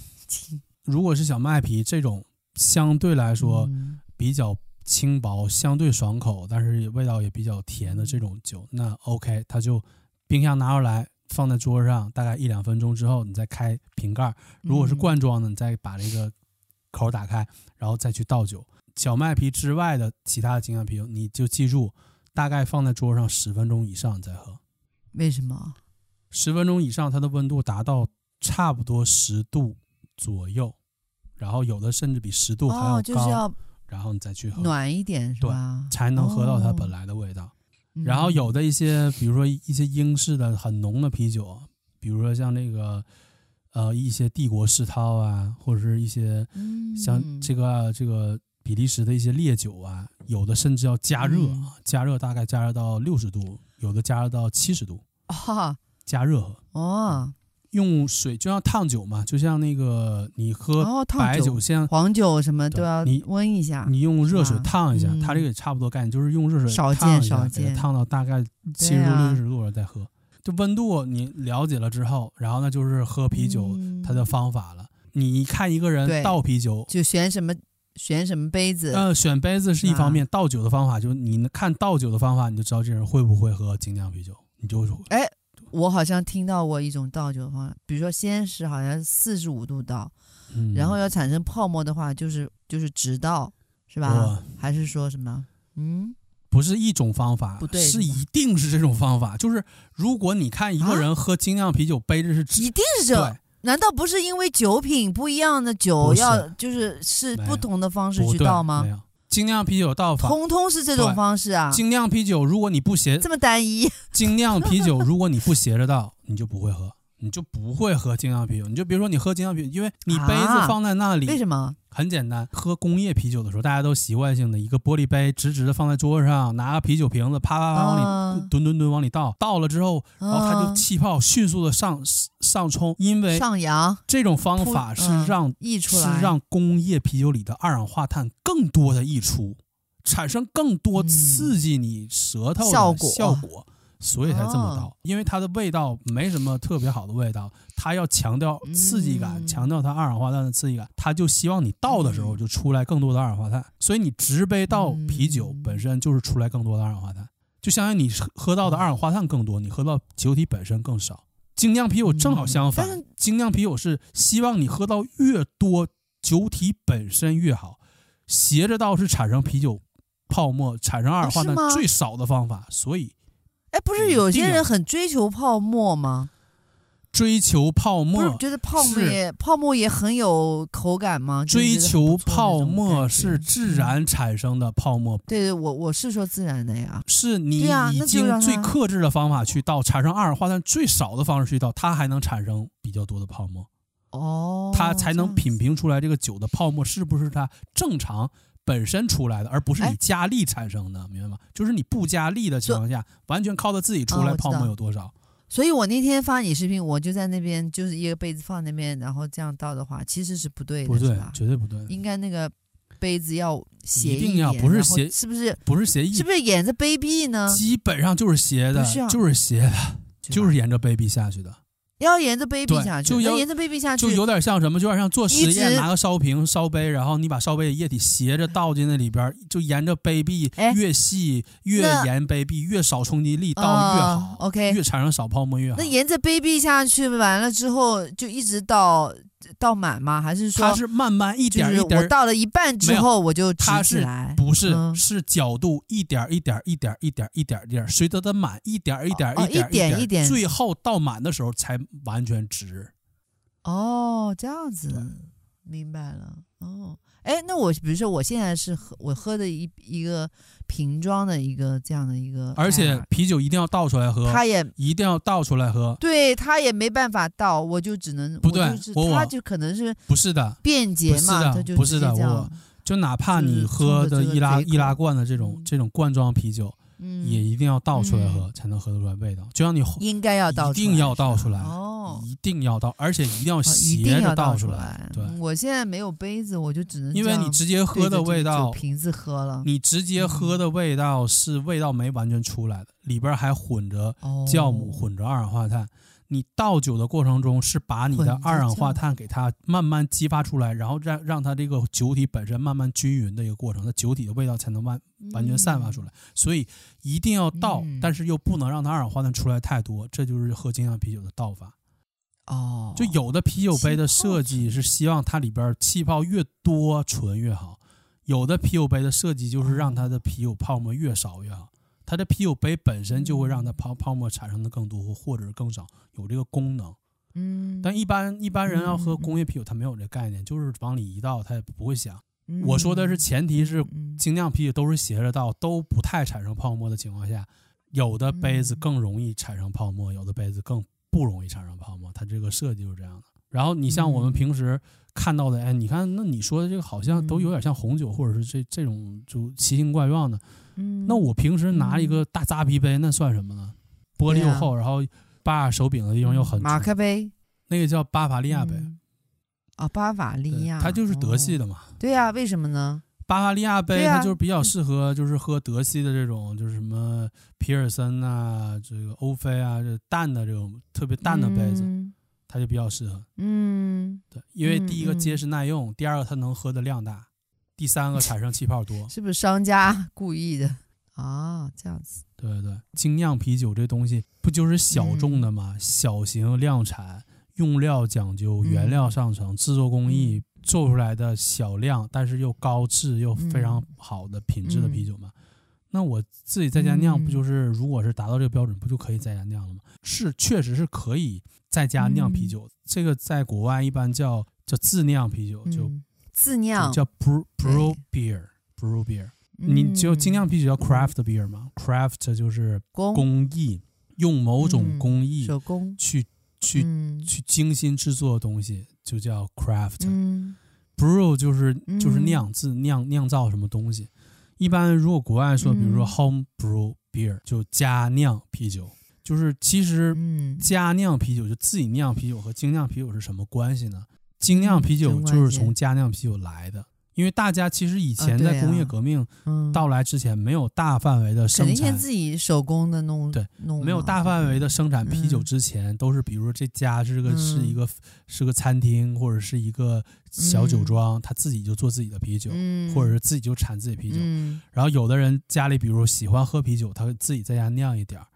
如果是小麦啤这种，相对来说比较轻薄、相对爽口，但是味道也比较甜的这种酒，那 OK，它就冰箱拿出来。放在桌上，大概一两分钟之后，你再开瓶盖。如果是罐装的，你再把这个口打开，然后再去倒酒。小麦啤之外的其他的精酿啤酒，你就记住，大概放在桌上十分钟以上再喝。为什么？十分钟以上，它的温度达到差不多十度左右，然后有的甚至比十度还要高，哦就是、要然后你再去喝，暖一点是吧？对，才能喝到它本来的味道。哦然后有的一些，比如说一些英式的很浓的啤酒，比如说像那个，呃，一些帝国世涛啊，或者是一些像这个这个比利时的一些烈酒啊，有的甚至要加热，加热大概加热到六十度，有的加热到七十度，加热。喝哦。用水就像烫酒嘛，就像那个你喝白酒，像、哦、黄酒什么都要你温一下。你用热水烫一下，它这个也差不多概念，就是用热水烫一下，少见少见，烫到大概七十度六十度了再喝。就温度你了解了之后，然后呢就是喝啤酒它的方法了。嗯、你看一个人倒啤酒，就选什么选什么杯子。呃，选杯子是一方面，倒酒的方法就是你看倒酒的方法，你就知道这人会不会喝精酿啤酒，你就哎。我好像听到过一种倒酒的方法，比如说先是好像四十五度倒，嗯、然后要产生泡沫的话，就是就是直倒，是吧？哦、还是说什么？嗯，不是一种方法，不对，是一定是这种方法。就是如果你看一个人喝精酿啤酒，杯子是直，一定是这。难道不是因为酒品不一样的酒要就是是不同的方式去倒吗？精酿啤酒倒法，通通是这种方式啊！精酿啤酒，如果你不斜，这么单一。精酿啤酒，如果你不斜着倒，你就不会喝，你就不会喝精酿啤酒。你就比如说你喝精酿啤酒，因为你杯子放在那里，啊、为什么？很简单，喝工业啤酒的时候，大家都习惯性的一个玻璃杯，直直的放在桌子上，拿个啤酒瓶子，啪啪啪往里吨吨吨往里倒，倒了之后，然后它就气泡迅速的上上冲，因为上扬这种方法是让溢出来，是让工业啤酒里的二氧化碳更多的溢出，产生更多刺激你舌头的效果。效果所以才这么倒，哦、因为它的味道没什么特别好的味道，它要强调刺激感，嗯、强调它二氧化碳的刺激感，它就希望你倒的时候就出来更多的二氧化碳。嗯、所以你直杯倒啤酒本身就是出来更多的二氧化碳，就相当于你喝到的二氧化碳更多，你喝到酒体本身更少。精酿啤酒正好相反，嗯、精酿啤酒是希望你喝到越多酒体本身越好，斜着倒是产生啤酒泡沫、产生二氧化碳最少的方法，所以。哎，不是有些人很追求泡沫吗？追求泡沫，不是觉得泡沫也泡沫也很有口感吗？追求泡沫是自然产生的泡沫。对对，我我是说自然的呀。是你已经最克制的方法去倒，产生二氧化碳最少的方式去倒，它还能产生比较多的泡沫。哦，它才能品评出来这个酒的泡沫是不是它正常。本身出来的，而不是你加力产生的，明白吗？就是你不加力的情况下，完全靠它自己出来，泡沫有多少？所以我那天发你视频，我就在那边，就是一个杯子放那边，然后这样倒的话，其实是不对的，不对，绝对不对。应该那个杯子要斜一点，不是斜，是不是？不是斜一，是不是沿着杯壁呢？基本上就是斜的，就是斜的，就是沿着杯壁下去的。要沿着杯壁下去，就沿着杯壁下去，就有点像什么？就有点像做实验，拿个烧瓶、烧杯，然后你把烧杯的液体斜着倒进那里边，就沿着杯壁越细越沿杯壁，越少冲击力倒越好。OK，越产生少泡沫越好。那沿着杯壁下去完了之后，就一直倒，倒满吗？还是说它是慢慢一点一点？我倒了一半之后我就直起来？不是，嗯、是角度一点一点一点一点一点一点，随着它满一点一点一点一点一点，最后倒满的时候才完全直。哦，这样子，明白了。哦。哎，那我比如说，我现在是喝我喝的一一个瓶装的一个这样的一个，而且啤酒一定要倒出来喝，他也一定要倒出来喝，对他也没办法倒，我就只能不对，他就可能是不是的便捷嘛，不是的，不是的，我就哪怕你喝的易拉易拉罐的这种这种罐装啤酒。嗯，也一定要倒出来喝，嗯、才能喝得出来味道。就像你应该要倒，一定要倒出来哦，一定要倒，而且一定要斜着倒出来。对，我现在没有杯子，我就只能因为你直接喝的味道，瓶子喝了，你直接喝的味道是味道没完全出来的，里边还混着酵母，混着二氧化碳。你倒酒的过程中是把你的二氧化碳给它慢慢激发出来，然后让让它这个酒体本身慢慢均匀的一个过程，它酒体的味道才能完完全散发出来。所以一定要倒，但是又不能让它二氧化碳出来太多，这就是喝精酿啤酒的倒法。哦，就有的啤酒杯的设计是希望它里边气泡越多纯越好，有的啤酒杯的设计就是让它的啤酒泡沫越少越好。它的啤酒杯本身就会让它泡泡沫产生的更多或者是更少，有这个功能。嗯，但一般一般人要喝工业啤酒，他没有这概念，就是往里一倒，他也不会想。我说的是前提是精酿啤酒都是斜着倒，都不太产生泡沫的情况下，有的杯子更容易产生泡沫，有的杯子更不容易产生泡沫。它这个设计就是这样的。然后你像我们平时看到的，哎，你看那你说的这个好像都有点像红酒，或者是这这种就奇形怪状的。那我平时拿一个大扎啤杯，那算什么呢？玻璃又厚，然后把手柄的地方又很。马克杯，那个叫巴伐利亚杯。啊，巴伐利亚，它就是德系的嘛。对呀，为什么呢？巴伐利亚杯它就是比较适合，就是喝德系的这种，就是什么皮尔森啊，这个欧菲啊，这淡的这种特别淡的杯子，它就比较适合。嗯，对，因为第一个结实耐用，第二个它能喝的量大。第三个 产生气泡多，是不是商家故意的啊？这样子，对对对，精酿啤酒这东西不就是小众的吗？嗯、小型量产，用料讲究，原料上乘，制、嗯、作工艺做出来的小量，但是又高质又非常好的品质的啤酒嘛。嗯、那我自己在家酿，不就是如果是达到这个标准，不就可以在家酿了吗？是，确实是可以在家酿啤酒。嗯、这个在国外一般叫叫自酿啤酒，就。嗯自酿。叫 brew brew beer，brew beer，你就精酿啤酒叫 craft beer 嘛？craft 就是工。艺，用某种工艺手工。去去去精心制作的东西就叫 craft。brew 就是就是酿制酿酿造什么东西。一般如果国外说，比如说 home brew beer 就家酿啤酒，就是其实家酿啤酒就自己酿啤酒和精酿啤酒是什么关系呢？精酿啤酒就是从家酿啤酒来的，因为大家其实以前在工业革命到来之前，没有大范围的生产，自己手工的弄。对，没有大范围的生产啤酒之前，都是比如说这家是个是一个是个餐厅或者是一个小酒庄，他自己就做自己的啤酒，或者是自己就产自己啤酒。然后有的人家里比如喜欢喝啤酒，他自己在家酿一点儿。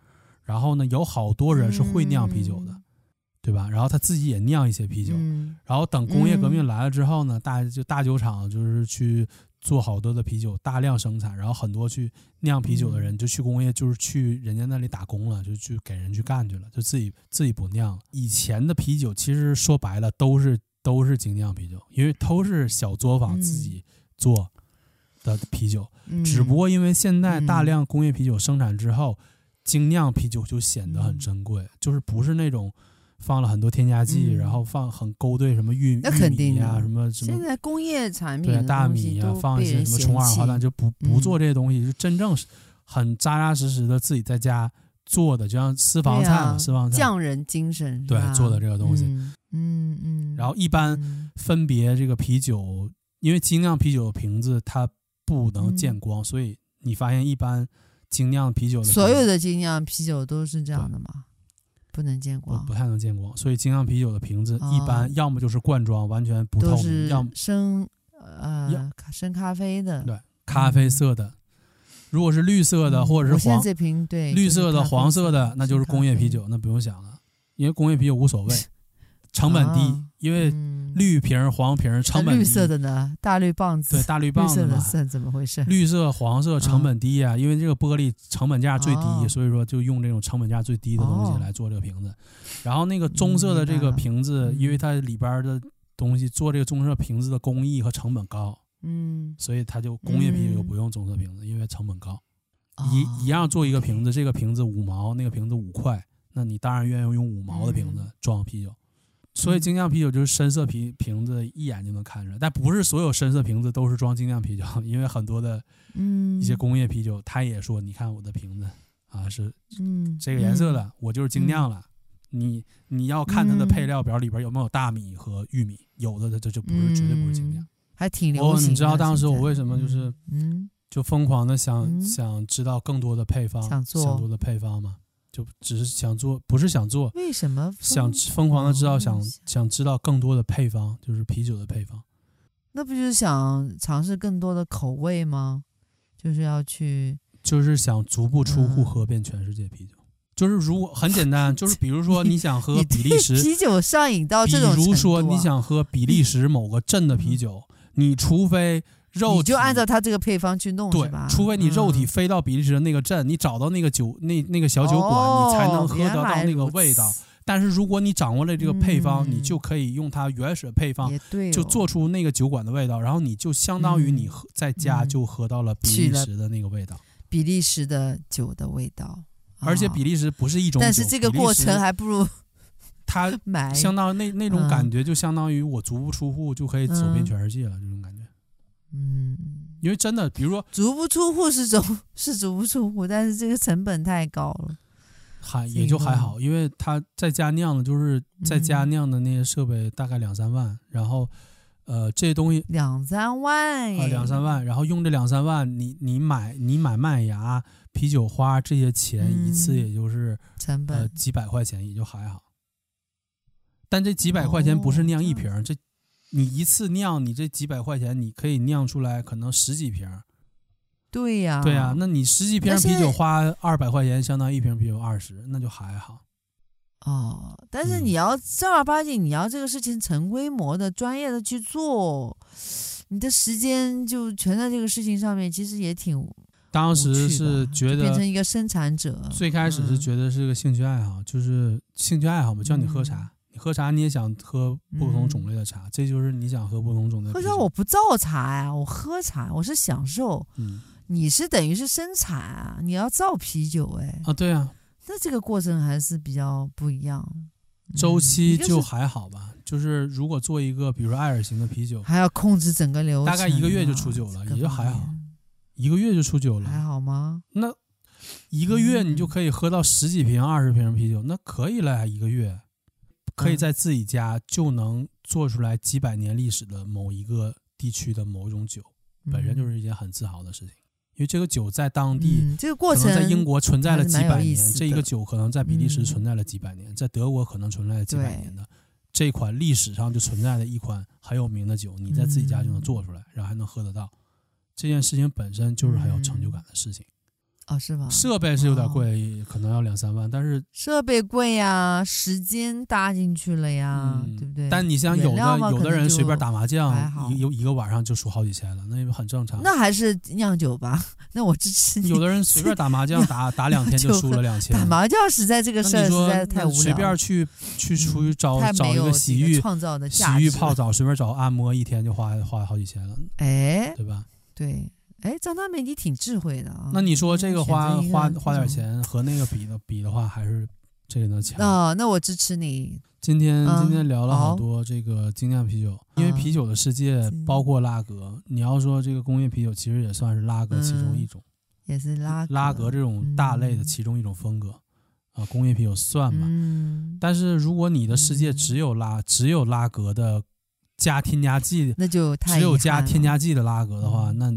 然后呢，有好多人是会酿啤酒的。对吧？然后他自己也酿一些啤酒，嗯、然后等工业革命来了之后呢，嗯、大就大酒厂就是去做好多的啤酒，大量生产，然后很多去酿啤酒的人就去工业，就是去人家那里打工了，就去给人去干去了，就自己自己不酿了。以前的啤酒其实说白了都是都是精酿啤酒，因为都是小作坊自己做的啤酒，嗯、只不过因为现在大量工业啤酒生产之后，精酿啤酒就显得很珍贵，就是不是那种。放了很多添加剂，然后放很勾兑什么玉玉米啊，什么什么。现在工业产品对大米啊，放一些什么重二氧化碳，就不不做这些东西，就真正是很扎扎实实的自己在家做的，就像私房菜嘛，私房菜。匠人精神。对，做的这个东西。嗯嗯。然后一般分别这个啤酒，因为精酿啤酒的瓶子它不能见光，所以你发现一般精酿啤酒的所有的精酿啤酒都是这样的吗？不能见光，不太能见光，所以精酿啤酒的瓶子一般要么就是罐装，完全不透明，要么深呃深咖啡的，对，咖啡色的。如果是绿色的或者是黄，这瓶对绿色的、黄色的，那就是工业啤酒，那不用想了，因为工业啤酒无所谓，成本低，啊因为嗯。绿瓶、黄瓶成本绿色的呢？大绿棒子，对大绿棒子嘛。绿色的，算怎么回事？绿色、黄色成本低呀、因为这个玻璃成本价最低，哦。所以说就用这种成本价最低的东哦。西来做这个瓶子。然后那个棕色的这个瓶子，嗯因为它里边的东西做这个棕色瓶子的工艺和成本高，嗯，所以它就工业啤酒不用棕色瓶子，因为成本高。哦。一一样做一个瓶子，这个瓶子五毛，那个瓶子五块，那你当然愿意用五毛的瓶子嗯。装啤酒。所以精酿啤酒就是深色啤瓶子，一眼就能看出来。但不是所有深色瓶子都是装精酿啤酒，因为很多的嗯一些工业啤酒，他也说，你看我的瓶子啊是嗯这个颜色的，我就是精酿了。你你要看它的配料表里边有没有大米和玉米，有的它这就不是绝对不是精酿嗯。还挺流哦，行的。你知道当时我为什么就是嗯就疯狂的想、嗯想知道更多的配方，想做多的配方嘛？就只是想做，不是想做，为什么想疯狂的知道，想嗯想知道更多的配方，就是啤酒的配方。那不就是想尝试更多的口味吗？就是要去就是想足不出户嗯喝遍全世界啤酒。就是如果很简单，就是比如说你想喝比利时，啤酒上瘾到这种程度、啊，如说你想喝比利时某个镇的啤酒，你除非肉就按照他这个配方去弄，对吧？，除非你肉体嗯飞到比利时的那个镇，你找到那个酒那那个小酒馆，哦你才能喝得到那个味道。但是如果你掌握了这个配方，嗯你就可以用它原始的配方，哦，就做出那个酒馆的味道，然后你就相当于你喝在家嗯就喝到了比利时的那个味道。比利时的酒的味道，而且比利时不是一种酒，但是这个过程还不如 它买相当于那那种感觉，就相当于我足不出户就可以走遍全世界了，这种感觉。嗯，因为真的，比如说足不出户是足 是足不出户，但是这个成本太高了。还也就还好，因为他在家酿的，就是在家酿的那些设备大概两三万，然后呃这些东西两三万啊两三万，然后用这两三万，你你买你买麦芽、啤酒花这些钱一次也就是成本。呃几百块钱，也就还好。但这几百块钱不是酿一瓶，这你一次酿，你这几百块钱你可以酿出来可能十几瓶。对呀，对呀，那你十几瓶啤酒花二百块钱，相当于一瓶啤酒二十，那就还好。哦，但是你要正儿八经，你要这个事情成规模的、专业的去做，你的时间就全在这个事情上面，其实也挺。当时是觉得变成一个生产者，最开始是觉得是个兴趣爱好，就是兴趣爱好嘛，叫你喝茶，你喝茶你也想喝不同种类的茶，这就是你想喝不同种类的。喝茶我不造茶呀，我喝茶我是享受。嗯。你是等于是生产啊，你要造啤酒哎啊，对啊，那这个过程还是比较不一样。周期就还好吧，嗯、就是如果做一个比如说艾尔型的啤酒，还要控制整个流程、啊，大概一个月就出酒了，也就还好，一个月就出酒了，还好吗？那一个月你就可以喝到十几瓶、二十瓶啤酒，那可以了呀，一个月可以在自己家就能做出来几百年历史的某一个地区的某一种酒，嗯、本身就是一件很自豪的事情。因为这个酒在当地，嗯、这个过程在英国存在了几百年，这一个酒可能在比利时存在了几百年，嗯、在德国可能存在了几百年的这款历史上就存在的一款很有名的酒，你在自己家就能做出来，嗯、然后还能喝得到，这件事情本身就是很有成就感的事情。哦，是吧？设备是有点贵，哦、可能要两三万，但是设备贵呀，时间搭进去了呀，嗯、对不对？但你像有的有的人随便打麻将，一一一个晚上就输好几千了，那也很正常。那还是酿酒吧，那我支持你。有的人随便打麻将打打两天就输了两千。打麻将实在这个事儿实在太无聊。随便去去出去找、嗯、找一个洗浴创造的洗浴泡澡，随便找按摩，一天就花花好几千了。哎，对吧？对。哎，张大美，你挺智慧的啊！那你说这个花花花点钱和那个比的比的话，还是这个能强？啊，那我支持你。今天今天聊了好多这个精酿啤酒，因为啤酒的世界包括拉格。你要说这个工业啤酒，其实也算是拉格其中一种，也是拉拉格这种大类的其中一种风格啊。工业啤酒算吧，但是如果你的世界只有拉只有拉格的加添加剂，那就只有加添加剂的拉格的话，那。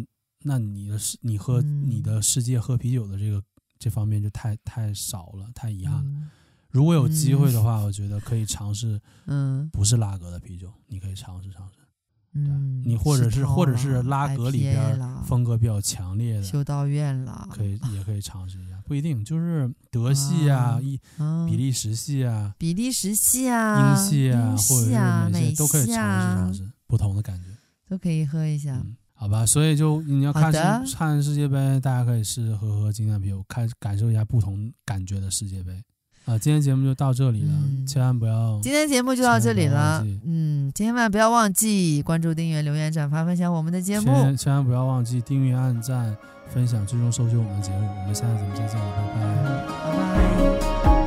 那你的世，你喝你的世界喝啤酒的这个、嗯、这方面就太太少了，太遗憾了。嗯、如果有机会的话，嗯、我觉得可以尝试，嗯，不是拉格的啤酒，你可以尝试尝试。嗯，你或者是或者是拉格里边啦风格比较强烈的，修道院了，可以也可以尝试一下，不一定就是德系啊、啊一嗯比利时系啊、比利时系啊、英系啊，或者是哪美些都可以尝试尝试不同的感觉。都可以喝一下。嗯，好吧，所以就你要看看世界杯，大家可以试试喝喝精酿啤酒，看感受一下不同感觉的世界杯。啊，今天节目就到这里了，嗯千万不要今天节目就到这里了嗯，千万不要忘记关注、订阅、留言、转发、分享我们的节目。千千万不要忘记订阅、按赞、分享、最终收听我们的节目。我们下次节目再见了，拜拜。拜拜。